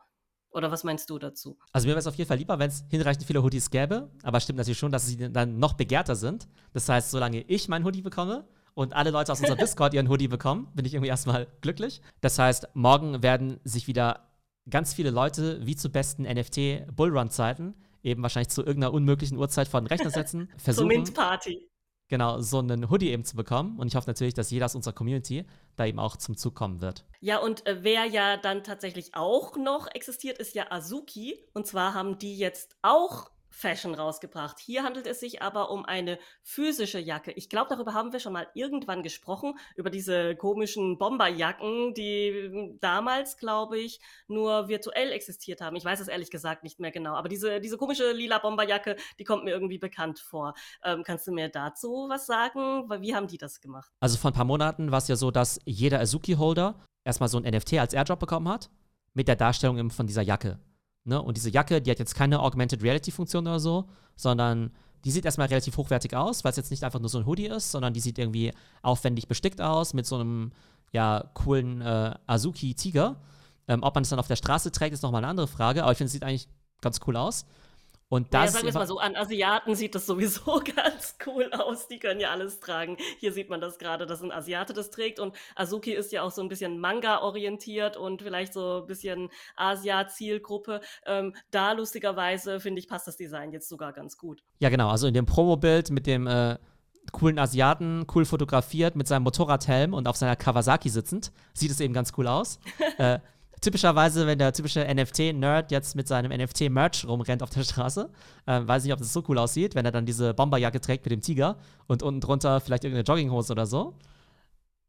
Oder was meinst du dazu? Also mir wäre es auf jeden Fall lieber, wenn es hinreichend viele Hoodies gäbe, aber stimmt natürlich schon, dass sie dann noch begehrter sind. Das heißt, solange ich mein Hoodie bekomme und alle Leute aus unserem (laughs) Discord ihren Hoodie bekommen, bin ich irgendwie erstmal glücklich. Das heißt, morgen werden sich wieder ganz viele Leute wie zu besten NFT-Bullrun-Zeiten eben wahrscheinlich zu irgendeiner unmöglichen Uhrzeit vor den Rechner setzen, (laughs) versuchen. Zur Mint-Party genau so einen Hoodie eben zu bekommen. Und ich hoffe natürlich, dass jeder aus unserer Community da eben auch zum Zug kommen wird. Ja, und äh, wer ja dann tatsächlich auch noch existiert, ist ja Azuki. Und zwar haben die jetzt auch Fashion rausgebracht. Hier handelt es sich aber um eine physische Jacke. Ich glaube, darüber haben wir schon mal irgendwann gesprochen, über diese komischen Bomberjacken, die damals, glaube ich, nur virtuell existiert haben. Ich weiß es ehrlich gesagt nicht mehr genau, aber diese, diese komische lila Bomberjacke, die kommt mir irgendwie bekannt vor. Ähm, kannst du mir dazu was sagen? Wie haben die das gemacht? Also vor ein paar Monaten war es ja so, dass jeder Azuki-Holder erstmal so ein NFT als Airdrop bekommen hat, mit der Darstellung von dieser Jacke. Ne? Und diese Jacke, die hat jetzt keine Augmented Reality-Funktion oder so, sondern die sieht erstmal relativ hochwertig aus, weil es jetzt nicht einfach nur so ein Hoodie ist, sondern die sieht irgendwie aufwendig bestickt aus mit so einem ja, coolen äh, Azuki-Tiger. Ähm, ob man es dann auf der Straße trägt, ist nochmal eine andere Frage, aber ich finde, es sieht eigentlich ganz cool aus. Und das ja, sagen wir es mal so, an Asiaten sieht das sowieso (laughs) ganz cool aus. Die können ja alles tragen. Hier sieht man das gerade, dass ein Asiate das trägt. Und Azuki ist ja auch so ein bisschen Manga-orientiert und vielleicht so ein bisschen Asia-Zielgruppe. Ähm, da lustigerweise, finde ich, passt das Design jetzt sogar ganz gut. Ja, genau. Also in dem Promo-Bild mit dem äh, coolen Asiaten, cool fotografiert, mit seinem Motorradhelm und auf seiner Kawasaki sitzend, sieht es eben ganz cool aus. (laughs) äh, typischerweise, wenn der typische NFT-Nerd jetzt mit seinem NFT-Merch rumrennt auf der Straße, äh, weiß nicht, ob das so cool aussieht, wenn er dann diese Bomberjacke trägt mit dem Tiger und unten drunter vielleicht irgendeine Jogginghose oder so.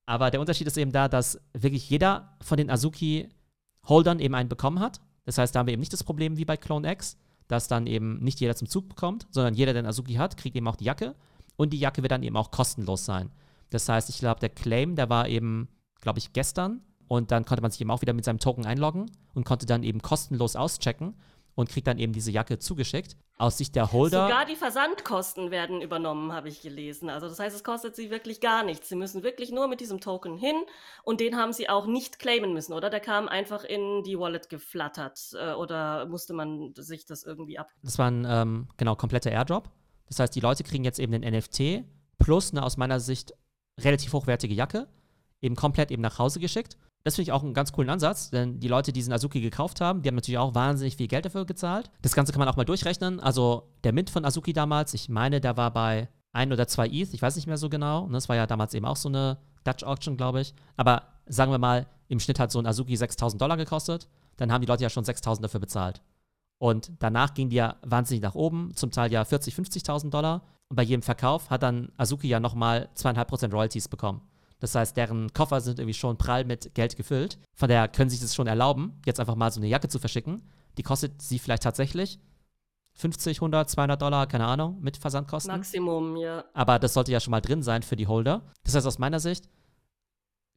Aber der Unterschied ist eben da, dass wirklich jeder von den Azuki-Holdern eben einen bekommen hat. Das heißt, da haben wir eben nicht das Problem wie bei Clone X, dass dann eben nicht jeder zum Zug bekommt, sondern jeder, der einen Azuki hat, kriegt eben auch die Jacke. Und die Jacke wird dann eben auch kostenlos sein. Das heißt, ich glaube, der Claim, der war eben, glaube ich, gestern und dann konnte man sich eben auch wieder mit seinem Token einloggen und konnte dann eben kostenlos auschecken und kriegt dann eben diese Jacke zugeschickt. Aus Sicht der Holder. Sogar die Versandkosten werden übernommen, habe ich gelesen. Also das heißt, es kostet sie wirklich gar nichts. Sie müssen wirklich nur mit diesem Token hin und den haben sie auch nicht claimen müssen, oder? Der kam einfach in die Wallet geflattert äh, oder musste man sich das irgendwie ab? Das war ein ähm, genau kompletter Airdrop. Das heißt, die Leute kriegen jetzt eben den NFT plus eine aus meiner Sicht relativ hochwertige Jacke eben komplett eben nach Hause geschickt. Das finde ich auch einen ganz coolen Ansatz, denn die Leute, die diesen Azuki gekauft haben, die haben natürlich auch wahnsinnig viel Geld dafür gezahlt. Das Ganze kann man auch mal durchrechnen. Also der Mint von Azuki damals, ich meine, der war bei ein oder zwei ETH, ich weiß nicht mehr so genau. Das war ja damals eben auch so eine Dutch Auction, glaube ich. Aber sagen wir mal, im Schnitt hat so ein Azuki 6000 Dollar gekostet. Dann haben die Leute ja schon 6000 dafür bezahlt. Und danach ging die ja wahnsinnig nach oben, zum Teil ja 40, 50.000 Dollar. Und bei jedem Verkauf hat dann Azuki ja nochmal 2,5% Royalties bekommen. Das heißt, deren Koffer sind irgendwie schon prall mit Geld gefüllt. Von daher können sie sich das schon erlauben, jetzt einfach mal so eine Jacke zu verschicken. Die kostet sie vielleicht tatsächlich 50, 100, 200 Dollar, keine Ahnung, mit Versandkosten. Maximum, ja. Aber das sollte ja schon mal drin sein für die Holder. Das heißt, aus meiner Sicht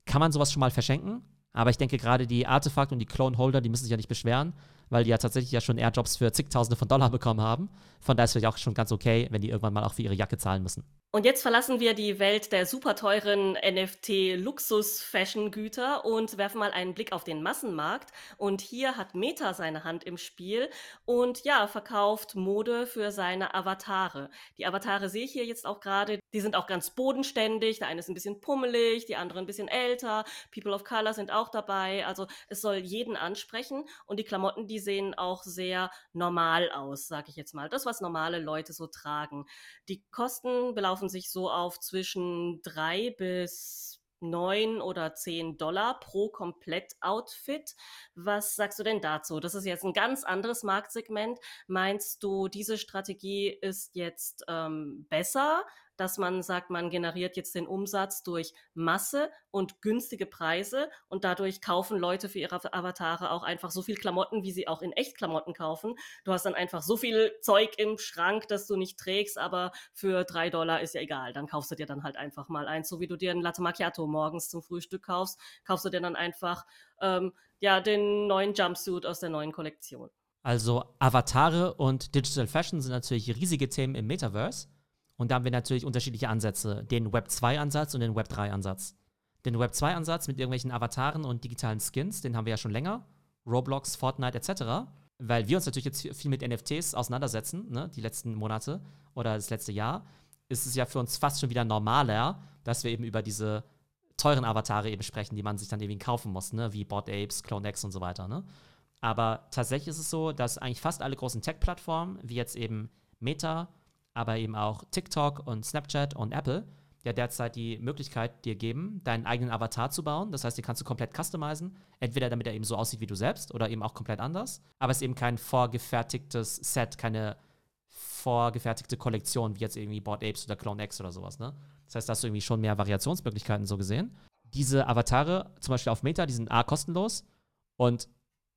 kann man sowas schon mal verschenken. Aber ich denke, gerade die Artefakt- und die Clone-Holder, die müssen sich ja nicht beschweren, weil die ja tatsächlich ja schon Airdrops für zigtausende von Dollar bekommen haben. Von daher ist es vielleicht auch schon ganz okay, wenn die irgendwann mal auch für ihre Jacke zahlen müssen. Und jetzt verlassen wir die Welt der super teuren NFT-Luxus-Fashion-Güter und werfen mal einen Blick auf den Massenmarkt. Und hier hat Meta seine Hand im Spiel und ja, verkauft Mode für seine Avatare. Die Avatare sehe ich hier jetzt auch gerade. Die sind auch ganz bodenständig. Der eine ist ein bisschen pummelig, die andere ein bisschen älter. People of Color sind auch dabei. Also es soll jeden ansprechen. Und die Klamotten, die sehen auch sehr normal aus, sage ich jetzt mal. Das, was normale Leute so tragen. Die Kosten belaufen belaufen sich so auf zwischen drei bis neun oder zehn Dollar pro Komplett-Outfit. Was sagst du denn dazu? Das ist jetzt ein ganz anderes Marktsegment. Meinst du, diese Strategie ist jetzt ähm, besser? Dass man sagt, man generiert jetzt den Umsatz durch Masse und günstige Preise und dadurch kaufen Leute für ihre Avatare auch einfach so viel Klamotten, wie sie auch in echt Klamotten kaufen. Du hast dann einfach so viel Zeug im Schrank, das du nicht trägst, aber für drei Dollar ist ja egal. Dann kaufst du dir dann halt einfach mal eins, so wie du dir ein Latte Macchiato morgens zum Frühstück kaufst, kaufst du dir dann einfach ähm, ja den neuen Jumpsuit aus der neuen Kollektion. Also Avatare und Digital Fashion sind natürlich riesige Themen im Metaverse. Und da haben wir natürlich unterschiedliche Ansätze. Den Web 2-Ansatz und den Web 3-Ansatz. Den Web 2-Ansatz mit irgendwelchen Avataren und digitalen Skins, den haben wir ja schon länger. Roblox, Fortnite etc. Weil wir uns natürlich jetzt viel mit NFTs auseinandersetzen, ne, die letzten Monate oder das letzte Jahr, ist es ja für uns fast schon wieder normaler, dass wir eben über diese teuren Avatare eben sprechen, die man sich dann eben kaufen muss, ne, wie Bored Apes, CloneX und so weiter. Ne? Aber tatsächlich ist es so, dass eigentlich fast alle großen Tech-Plattformen, wie jetzt eben Meta, aber eben auch TikTok und Snapchat und Apple ja derzeit die Möglichkeit dir geben, deinen eigenen Avatar zu bauen. Das heißt, den kannst du komplett customizen. Entweder damit er eben so aussieht wie du selbst oder eben auch komplett anders. Aber es ist eben kein vorgefertigtes Set, keine vorgefertigte Kollektion, wie jetzt irgendwie Board Apes oder Clone X oder sowas. Ne? Das heißt, da hast du irgendwie schon mehr Variationsmöglichkeiten so gesehen. Diese Avatare, zum Beispiel auf Meta, die sind A kostenlos und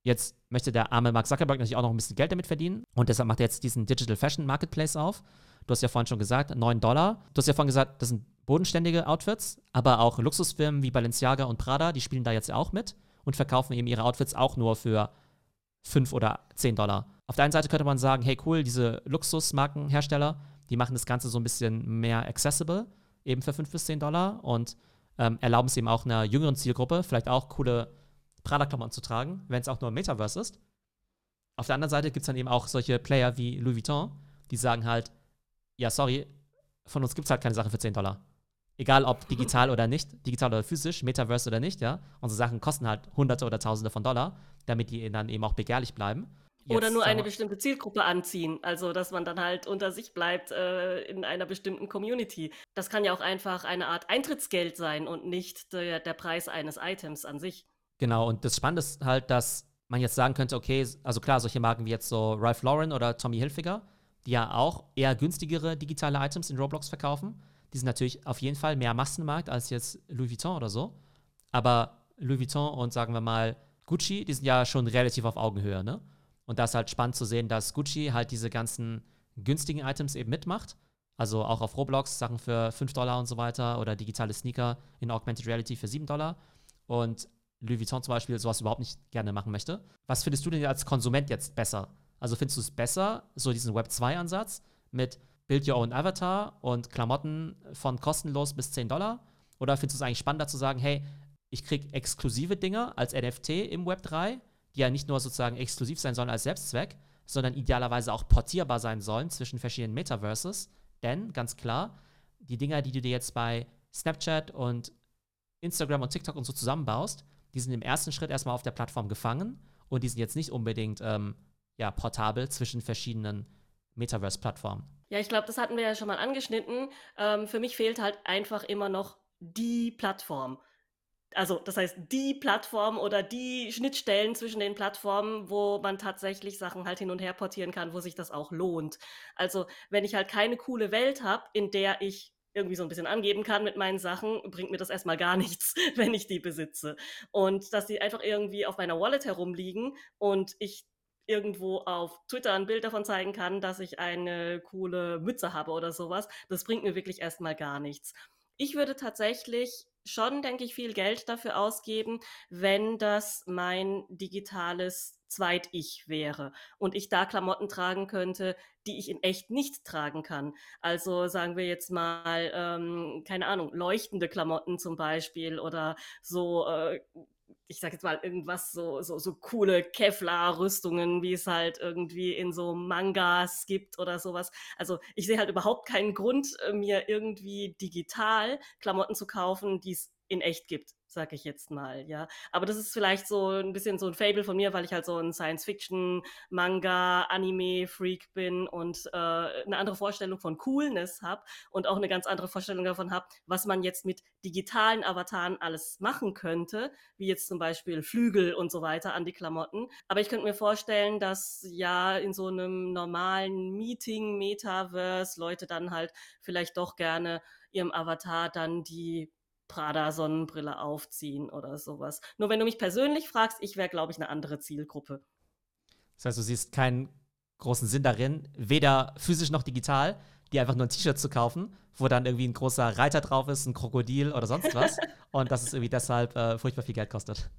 Jetzt möchte der arme Mark Zuckerberg natürlich auch noch ein bisschen Geld damit verdienen und deshalb macht er jetzt diesen Digital Fashion Marketplace auf. Du hast ja vorhin schon gesagt, 9 Dollar. Du hast ja vorhin gesagt, das sind bodenständige Outfits, aber auch Luxusfirmen wie Balenciaga und Prada, die spielen da jetzt auch mit und verkaufen eben ihre Outfits auch nur für 5 oder 10 Dollar. Auf der einen Seite könnte man sagen, hey cool, diese Luxusmarkenhersteller, die machen das Ganze so ein bisschen mehr accessible, eben für 5 bis 10 Dollar und ähm, erlauben es eben auch einer jüngeren Zielgruppe, vielleicht auch coole Prada-Klamotten zu tragen, wenn es auch nur im Metaverse ist. Auf der anderen Seite gibt es dann eben auch solche Player wie Louis Vuitton, die sagen halt, ja, sorry, von uns gibt es halt keine Sachen für 10 Dollar. Egal ob digital oder nicht, digital oder physisch, Metaverse oder nicht, ja. Unsere Sachen kosten halt Hunderte oder Tausende von Dollar, damit die dann eben auch begehrlich bleiben. Jetzt, oder nur eine bestimmte Zielgruppe anziehen. Also, dass man dann halt unter sich bleibt äh, in einer bestimmten Community. Das kann ja auch einfach eine Art Eintrittsgeld sein und nicht der, der Preis eines Items an sich. Genau, und das Spannende ist halt, dass man jetzt sagen könnte, okay, also klar, solche Marken wie jetzt so Ralph Lauren oder Tommy Hilfiger, die ja auch eher günstigere digitale Items in Roblox verkaufen, die sind natürlich auf jeden Fall mehr Massenmarkt als jetzt Louis Vuitton oder so. Aber Louis Vuitton und sagen wir mal Gucci, die sind ja schon relativ auf Augenhöhe, ne? Und da ist halt spannend zu sehen, dass Gucci halt diese ganzen günstigen Items eben mitmacht. Also auch auf Roblox Sachen für 5 Dollar und so weiter oder digitale Sneaker in Augmented Reality für 7 Dollar. Und Louis Vuitton zum Beispiel sowas überhaupt nicht gerne machen möchte. Was findest du denn als Konsument jetzt besser? Also findest du es besser, so diesen Web 2-Ansatz mit Build Your Own Avatar und Klamotten von kostenlos bis 10 Dollar? Oder findest du es eigentlich spannender zu sagen, hey, ich kriege exklusive Dinge als NFT im Web 3, die ja nicht nur sozusagen exklusiv sein sollen als Selbstzweck, sondern idealerweise auch portierbar sein sollen zwischen verschiedenen Metaverses. Denn, ganz klar, die Dinger, die du dir jetzt bei Snapchat und Instagram und TikTok und so zusammenbaust, die sind im ersten Schritt erstmal auf der Plattform gefangen und die sind jetzt nicht unbedingt ähm, ja, portabel zwischen verschiedenen Metaverse-Plattformen. Ja, ich glaube, das hatten wir ja schon mal angeschnitten. Ähm, für mich fehlt halt einfach immer noch die Plattform. Also, das heißt, die Plattform oder die Schnittstellen zwischen den Plattformen, wo man tatsächlich Sachen halt hin und her portieren kann, wo sich das auch lohnt. Also, wenn ich halt keine coole Welt habe, in der ich irgendwie so ein bisschen angeben kann mit meinen Sachen, bringt mir das erstmal gar nichts, (laughs) wenn ich die besitze. Und dass die einfach irgendwie auf meiner Wallet herumliegen und ich irgendwo auf Twitter ein Bild davon zeigen kann, dass ich eine coole Mütze habe oder sowas, das bringt mir wirklich erstmal gar nichts. Ich würde tatsächlich schon, denke ich, viel Geld dafür ausgeben, wenn das mein digitales Zweit-Ich wäre und ich da Klamotten tragen könnte, die ich in echt nicht tragen kann. Also sagen wir jetzt mal, ähm, keine Ahnung, leuchtende Klamotten zum Beispiel oder so äh, ich sag jetzt mal irgendwas so, so, so coole Kevlar-Rüstungen, wie es halt irgendwie in so Mangas gibt oder sowas. Also ich sehe halt überhaupt keinen Grund, äh, mir irgendwie digital Klamotten zu kaufen, die es in echt gibt, sag ich jetzt mal, ja. Aber das ist vielleicht so ein bisschen so ein Fable von mir, weil ich halt so ein Science-Fiction, Manga, Anime-Freak bin und äh, eine andere Vorstellung von Coolness habe und auch eine ganz andere Vorstellung davon habe, was man jetzt mit digitalen Avataren alles machen könnte, wie jetzt zum Beispiel Flügel und so weiter an die Klamotten. Aber ich könnte mir vorstellen, dass ja in so einem normalen Meeting, Metaverse, Leute dann halt vielleicht doch gerne ihrem Avatar dann die Prada-Sonnenbrille aufziehen oder sowas. Nur wenn du mich persönlich fragst, ich wäre, glaube ich, eine andere Zielgruppe. Das heißt, du siehst keinen großen Sinn darin, weder physisch noch digital, dir einfach nur ein T-Shirt zu kaufen, wo dann irgendwie ein großer Reiter drauf ist, ein Krokodil oder sonst was. (laughs) und dass es irgendwie deshalb äh, furchtbar viel Geld kostet.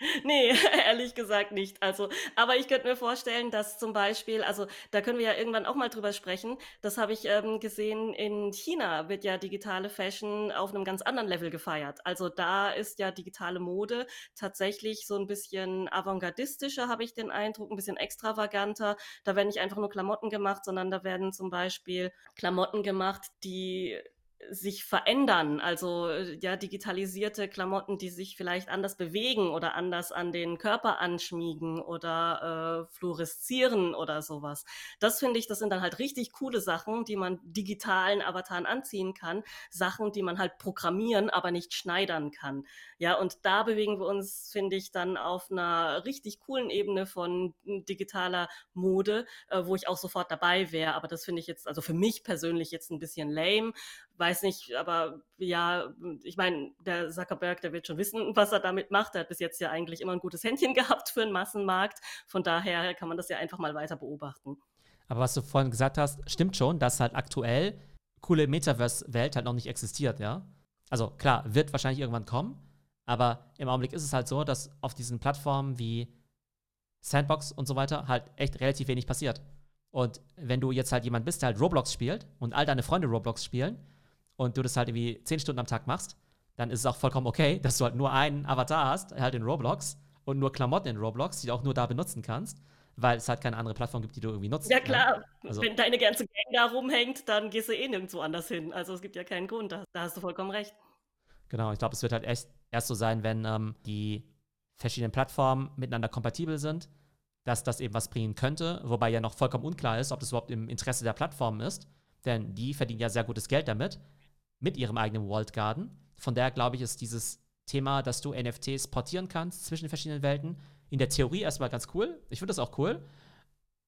(laughs) Nee, (laughs) ehrlich gesagt nicht. Also, aber ich könnte mir vorstellen, dass zum Beispiel, also da können wir ja irgendwann auch mal drüber sprechen. Das habe ich ähm, gesehen, in China wird ja digitale Fashion auf einem ganz anderen Level gefeiert. Also da ist ja digitale Mode tatsächlich so ein bisschen avantgardistischer, habe ich den Eindruck, ein bisschen extravaganter. Da werden nicht einfach nur Klamotten gemacht, sondern da werden zum Beispiel Klamotten gemacht, die sich verändern, also äh, ja digitalisierte Klamotten, die sich vielleicht anders bewegen oder anders an den Körper anschmiegen oder äh, fluoreszieren oder sowas. Das finde ich, das sind dann halt richtig coole Sachen, die man digitalen Avataren anziehen kann, Sachen, die man halt programmieren, aber nicht schneidern kann. Ja, und da bewegen wir uns, finde ich, dann auf einer richtig coolen Ebene von digitaler Mode, äh, wo ich auch sofort dabei wäre. Aber das finde ich jetzt, also für mich persönlich jetzt ein bisschen lame, weiß nicht, aber ja, ich meine, der Zuckerberg, der wird schon wissen, was er damit macht. Er hat bis jetzt ja eigentlich immer ein gutes Händchen (laughs) gehabt für einen Massenmarkt. Von daher kann man das ja einfach mal weiter beobachten. Aber was du vorhin gesagt hast, stimmt schon, dass halt aktuell coole Metaverse-Welt halt noch nicht existiert, ja? Also klar, wird wahrscheinlich irgendwann kommen, aber im Augenblick ist es halt so, dass auf diesen Plattformen wie Sandbox und so weiter halt echt relativ wenig passiert. Und wenn du jetzt halt jemand bist, der halt Roblox spielt und all deine Freunde Roblox spielen und du das halt irgendwie zehn Stunden am Tag machst, dann ist es auch vollkommen okay, dass du halt nur einen Avatar hast, halt in Roblox und nur Klamotten in Roblox, die du auch nur da benutzen kannst, weil es halt keine andere Plattform gibt, die du irgendwie nutzt. Ja ne? klar, also, wenn deine ganze Gang da rumhängt, dann gehst du eh nirgendwo anders hin. Also es gibt ja keinen Grund, da, da hast du vollkommen recht. Genau, ich glaube, es wird halt echt erst so sein, wenn ähm, die verschiedenen Plattformen miteinander kompatibel sind, dass das eben was bringen könnte, wobei ja noch vollkommen unklar ist, ob das überhaupt im Interesse der Plattformen ist, denn die verdienen ja sehr gutes Geld damit mit ihrem eigenen Walled Garden. Von daher glaube ich, ist dieses Thema, dass du NFTs portieren kannst zwischen den verschiedenen Welten, in der Theorie erstmal ganz cool. Ich finde das auch cool.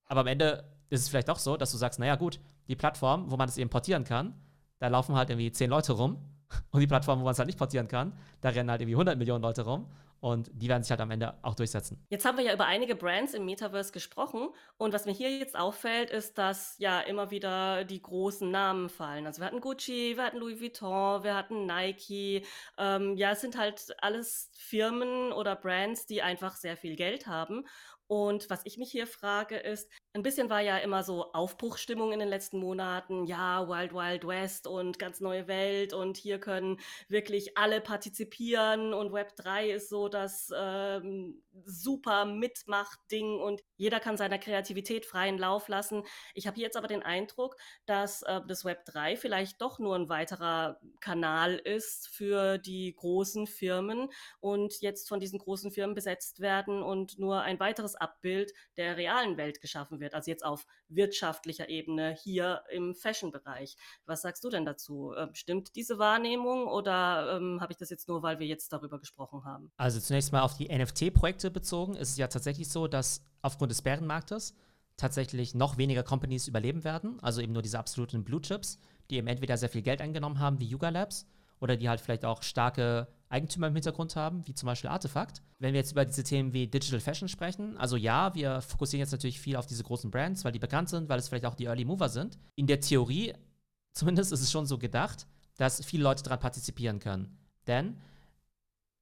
Aber am Ende ist es vielleicht auch so, dass du sagst, naja gut, die Plattform, wo man das eben portieren kann, da laufen halt irgendwie zehn Leute rum. (laughs) Und die Plattform, wo man es halt nicht portieren kann, da rennen halt irgendwie 100 Millionen Leute rum. Und die werden sich halt am Ende auch durchsetzen. Jetzt haben wir ja über einige Brands im Metaverse gesprochen. Und was mir hier jetzt auffällt, ist, dass ja immer wieder die großen Namen fallen. Also wir hatten Gucci, wir hatten Louis Vuitton, wir hatten Nike. Ähm, ja, es sind halt alles Firmen oder Brands, die einfach sehr viel Geld haben. Und was ich mich hier frage ist, ein bisschen war ja immer so Aufbruchstimmung in den letzten Monaten. Ja, Wild Wild West und ganz neue Welt und hier können wirklich alle partizipieren und Web 3 ist so das ähm, super Mitmacht-Ding und jeder kann seiner Kreativität freien Lauf lassen. Ich habe jetzt aber den Eindruck, dass äh, das Web 3 vielleicht doch nur ein weiterer Kanal ist für die großen Firmen und jetzt von diesen großen Firmen besetzt werden und nur ein weiteres Abbild der realen Welt geschaffen wird. Also jetzt auf wirtschaftlicher Ebene hier im Fashion-Bereich. Was sagst du denn dazu? Ähm, stimmt diese Wahrnehmung oder ähm, habe ich das jetzt nur, weil wir jetzt darüber gesprochen haben? Also zunächst mal auf die NFT-Projekte bezogen ist es ja tatsächlich so, dass aufgrund des Bärenmarktes tatsächlich noch weniger Companies überleben werden. Also eben nur diese absoluten Blue Chips, die eben entweder sehr viel Geld eingenommen haben, wie Yuga Labs, oder die halt vielleicht auch starke Eigentümer im Hintergrund haben, wie zum Beispiel Artefakt. Wenn wir jetzt über diese Themen wie Digital Fashion sprechen, also ja, wir fokussieren jetzt natürlich viel auf diese großen Brands, weil die bekannt sind, weil es vielleicht auch die Early Mover sind. In der Theorie, (laughs) zumindest ist es schon so gedacht, dass viele Leute daran partizipieren können. Denn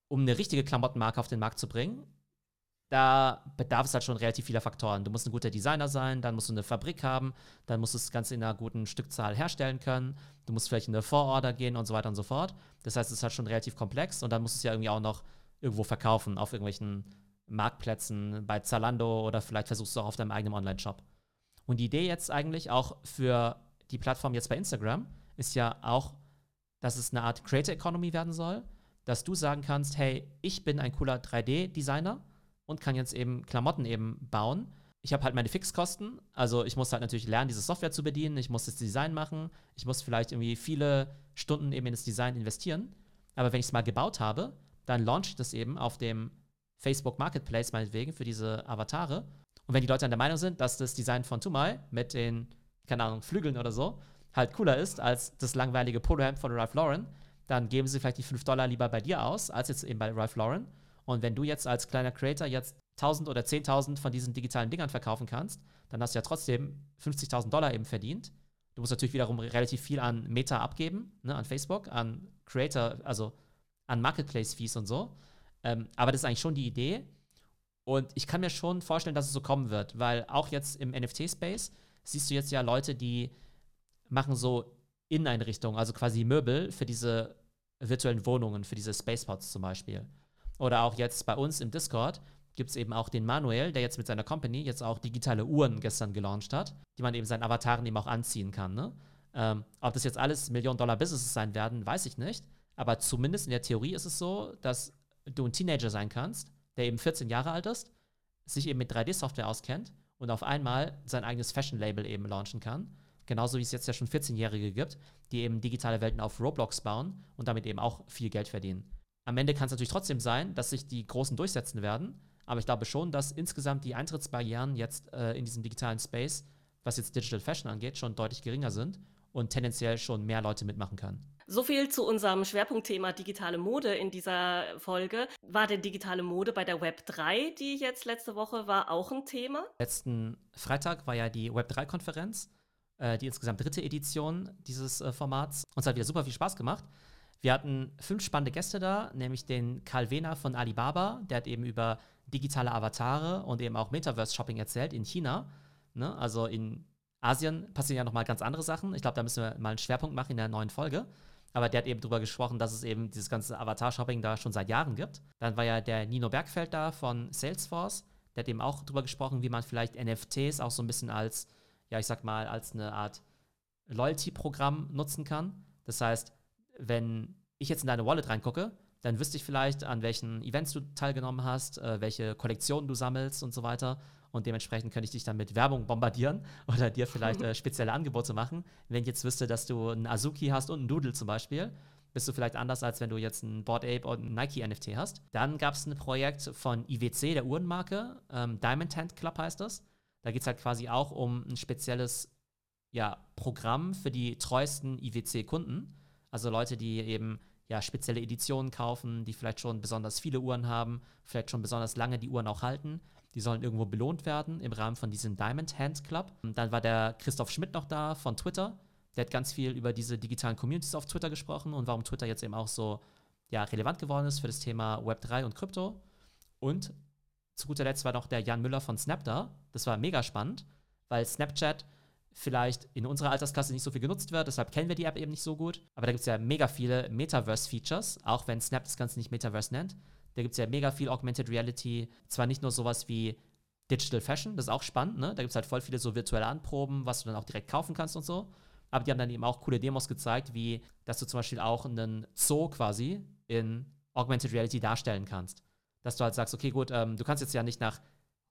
um eine richtige Klamottenmarke auf den Markt zu bringen, da bedarf es halt schon relativ vieler Faktoren. Du musst ein guter Designer sein, dann musst du eine Fabrik haben, dann musst du das Ganze in einer guten Stückzahl herstellen können, du musst vielleicht in eine Vororder gehen und so weiter und so fort. Das heißt, es ist halt schon relativ komplex und dann musst du es ja irgendwie auch noch irgendwo verkaufen, auf irgendwelchen Marktplätzen, bei Zalando oder vielleicht versuchst du auch auf deinem eigenen Online-Shop. Und die Idee jetzt eigentlich auch für die Plattform jetzt bei Instagram ist ja auch, dass es eine Art Creator Economy werden soll. dass du sagen kannst, hey, ich bin ein cooler 3D-Designer und kann jetzt eben Klamotten eben bauen. Ich habe halt meine Fixkosten, also ich muss halt natürlich lernen, diese Software zu bedienen, ich muss das Design machen, ich muss vielleicht irgendwie viele Stunden eben in das Design investieren. Aber wenn ich es mal gebaut habe, dann launche ich das eben auf dem Facebook Marketplace meinetwegen für diese Avatare. Und wenn die Leute dann der Meinung sind, dass das Design von Tumai mit den, keine Ahnung, Flügeln oder so halt cooler ist als das langweilige Polohemd von Ralph Lauren, dann geben sie vielleicht die 5 Dollar lieber bei dir aus, als jetzt eben bei Ralph Lauren. Und wenn du jetzt als kleiner Creator jetzt 1000 oder 10.000 von diesen digitalen Dingern verkaufen kannst, dann hast du ja trotzdem 50.000 Dollar eben verdient. Du musst natürlich wiederum relativ viel an Meta abgeben, ne, an Facebook, an Creator, also an Marketplace-Fees und so. Ähm, aber das ist eigentlich schon die Idee. Und ich kann mir schon vorstellen, dass es so kommen wird, weil auch jetzt im NFT-Space siehst du jetzt ja Leute, die machen so Inneneinrichtungen, also quasi Möbel für diese virtuellen Wohnungen, für diese Spacepods zum Beispiel. Oder auch jetzt bei uns im Discord gibt es eben auch den Manuel, der jetzt mit seiner Company jetzt auch digitale Uhren gestern gelauncht hat, die man eben seinen Avataren eben auch anziehen kann. Ne? Ähm, ob das jetzt alles Millionen-Dollar-Businesses sein werden, weiß ich nicht. Aber zumindest in der Theorie ist es so, dass du ein Teenager sein kannst, der eben 14 Jahre alt ist, sich eben mit 3D-Software auskennt und auf einmal sein eigenes Fashion-Label eben launchen kann Genauso wie es jetzt ja schon 14-Jährige gibt, die eben digitale Welten auf Roblox bauen und damit eben auch viel Geld verdienen. Am Ende kann es natürlich trotzdem sein, dass sich die Großen durchsetzen werden, aber ich glaube schon, dass insgesamt die Eintrittsbarrieren jetzt äh, in diesem digitalen Space, was jetzt Digital Fashion angeht, schon deutlich geringer sind und tendenziell schon mehr Leute mitmachen können. So viel zu unserem Schwerpunktthema digitale Mode in dieser Folge. War denn digitale Mode bei der Web 3, die jetzt letzte Woche war, auch ein Thema? Letzten Freitag war ja die Web 3-Konferenz äh, die insgesamt dritte Edition dieses äh, Formats. Uns hat wieder super viel Spaß gemacht. Wir hatten fünf spannende Gäste da, nämlich den Karl Wehner von Alibaba, der hat eben über digitale Avatare und eben auch Metaverse-Shopping erzählt in China. Ne? Also in Asien passieren ja nochmal ganz andere Sachen. Ich glaube, da müssen wir mal einen Schwerpunkt machen in der neuen Folge. Aber der hat eben darüber gesprochen, dass es eben dieses ganze Avatar-Shopping da schon seit Jahren gibt. Dann war ja der Nino Bergfeld da von Salesforce. Der hat eben auch darüber gesprochen, wie man vielleicht NFTs auch so ein bisschen als ja, ich sag mal, als eine Art Loyalty-Programm nutzen kann. Das heißt, wenn ich jetzt in deine Wallet reingucke, dann wüsste ich vielleicht, an welchen Events du teilgenommen hast, äh, welche Kollektionen du sammelst und so weiter. Und dementsprechend könnte ich dich dann mit Werbung bombardieren (laughs) oder dir vielleicht äh, (laughs) spezielle Angebote machen. Wenn ich jetzt wüsste, dass du einen Azuki hast und einen Doodle zum Beispiel, bist du vielleicht anders, als wenn du jetzt einen Board Ape und einen Nike NFT hast. Dann gab es ein Projekt von IWC, der Uhrenmarke, ähm, Diamond Hand Club heißt das. Da geht es halt quasi auch um ein spezielles ja, Programm für die treuesten IWC-Kunden. Also Leute, die eben ja, spezielle Editionen kaufen, die vielleicht schon besonders viele Uhren haben, vielleicht schon besonders lange die Uhren auch halten. Die sollen irgendwo belohnt werden im Rahmen von diesem Diamond Hand Club. Und dann war der Christoph Schmidt noch da von Twitter. Der hat ganz viel über diese digitalen Communities auf Twitter gesprochen und warum Twitter jetzt eben auch so ja, relevant geworden ist für das Thema Web3 und Krypto. Und zu guter Letzt war noch der Jan Müller von Snap da. Das war mega spannend, weil Snapchat vielleicht in unserer Altersklasse nicht so viel genutzt wird, deshalb kennen wir die App eben nicht so gut. Aber da gibt es ja mega viele Metaverse-Features, auch wenn Snap das Ganze nicht Metaverse nennt. Da gibt es ja mega viel Augmented Reality. Zwar nicht nur sowas wie Digital Fashion, das ist auch spannend, ne? Da gibt es halt voll viele so virtuelle Anproben, was du dann auch direkt kaufen kannst und so. Aber die haben dann eben auch coole Demos gezeigt, wie dass du zum Beispiel auch einen Zoo quasi in Augmented Reality darstellen kannst dass du halt sagst, okay, gut, ähm, du kannst jetzt ja nicht nach,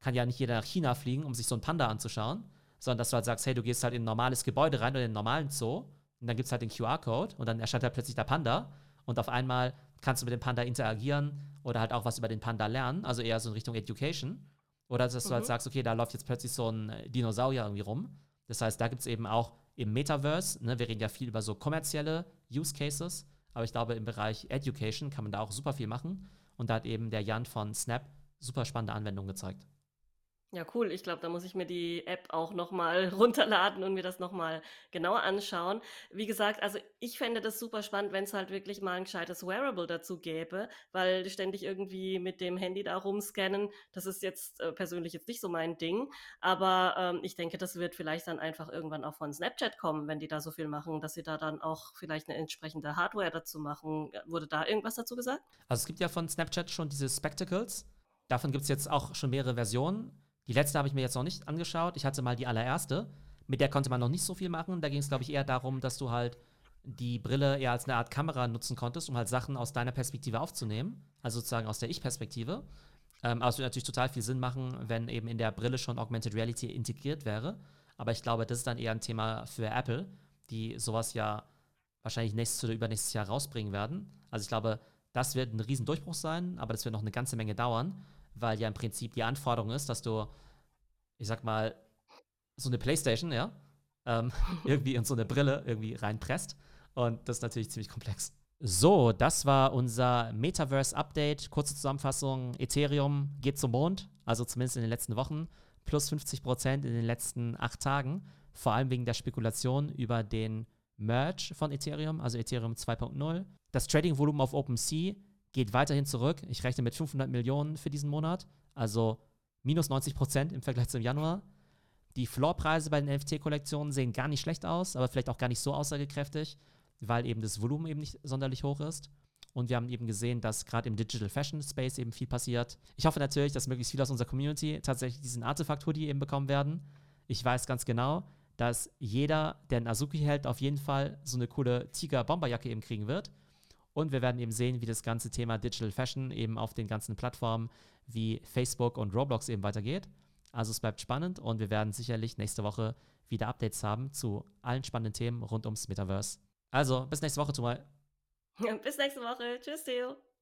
kann ja nicht jeder nach China fliegen, um sich so ein Panda anzuschauen, sondern dass du halt sagst, hey, du gehst halt in ein normales Gebäude rein oder in einen normalen Zoo und dann gibt es halt den QR-Code und dann erscheint halt plötzlich der Panda und auf einmal kannst du mit dem Panda interagieren oder halt auch was über den Panda lernen, also eher so in Richtung Education. Oder dass mhm. du halt mhm. sagst, okay, da läuft jetzt plötzlich so ein Dinosaurier irgendwie rum. Das heißt, da gibt es eben auch im Metaverse, ne, wir reden ja viel über so kommerzielle Use Cases, aber ich glaube, im Bereich Education kann man da auch super viel machen. Und da hat eben der Jan von Snap super spannende Anwendungen gezeigt. Ja, cool. Ich glaube, da muss ich mir die App auch nochmal (laughs) runterladen und mir das nochmal genauer anschauen. Wie gesagt, also ich fände das super spannend, wenn es halt wirklich mal ein gescheites Wearable dazu gäbe, weil ständig irgendwie mit dem Handy da rumscannen, das ist jetzt äh, persönlich jetzt nicht so mein Ding. Aber ähm, ich denke, das wird vielleicht dann einfach irgendwann auch von Snapchat kommen, wenn die da so viel machen, dass sie da dann auch vielleicht eine entsprechende Hardware dazu machen. Wurde da irgendwas dazu gesagt? Also es gibt ja von Snapchat schon diese Spectacles. Davon gibt es jetzt auch schon mehrere Versionen. Die letzte habe ich mir jetzt noch nicht angeschaut. Ich hatte mal die allererste. Mit der konnte man noch nicht so viel machen. Da ging es, glaube ich, eher darum, dass du halt die Brille eher als eine Art Kamera nutzen konntest, um halt Sachen aus deiner Perspektive aufzunehmen, also sozusagen aus der Ich-Perspektive. Ähm, aber es würde natürlich total viel Sinn machen, wenn eben in der Brille schon Augmented Reality integriert wäre. Aber ich glaube, das ist dann eher ein Thema für Apple, die sowas ja wahrscheinlich nächstes oder übernächstes Jahr rausbringen werden. Also ich glaube, das wird ein Riesendurchbruch sein, aber das wird noch eine ganze Menge dauern, weil ja im Prinzip die Anforderung ist, dass du, ich sag mal, so eine Playstation, ja, ähm, (laughs) irgendwie in so eine Brille irgendwie reinpresst. Und das ist natürlich ziemlich komplex. So, das war unser Metaverse-Update. Kurze Zusammenfassung: Ethereum geht zum Mond, also zumindest in den letzten Wochen, plus 50 Prozent in den letzten acht Tagen, vor allem wegen der Spekulation über den Merge von Ethereum, also Ethereum 2.0. Das Trading-Volumen auf OpenSea geht weiterhin zurück. Ich rechne mit 500 Millionen für diesen Monat, also minus 90 Prozent im Vergleich zum Januar. Die Floorpreise bei den NFT-Kollektionen sehen gar nicht schlecht aus, aber vielleicht auch gar nicht so aussagekräftig weil eben das Volumen eben nicht sonderlich hoch ist. Und wir haben eben gesehen, dass gerade im Digital Fashion Space eben viel passiert. Ich hoffe natürlich, dass möglichst viele aus unserer Community tatsächlich diesen Artefakt-Hoodie eben bekommen werden. Ich weiß ganz genau, dass jeder, der einen Azuki hält, auf jeden Fall so eine coole Tiger-Bomberjacke eben kriegen wird. Und wir werden eben sehen, wie das ganze Thema Digital Fashion eben auf den ganzen Plattformen wie Facebook und Roblox eben weitergeht. Also es bleibt spannend und wir werden sicherlich nächste Woche wieder Updates haben zu allen spannenden Themen rund ums Metaverse. Also, bis nächste Woche, zumal. (laughs) Bis nächste Woche. Tschüss, Theo.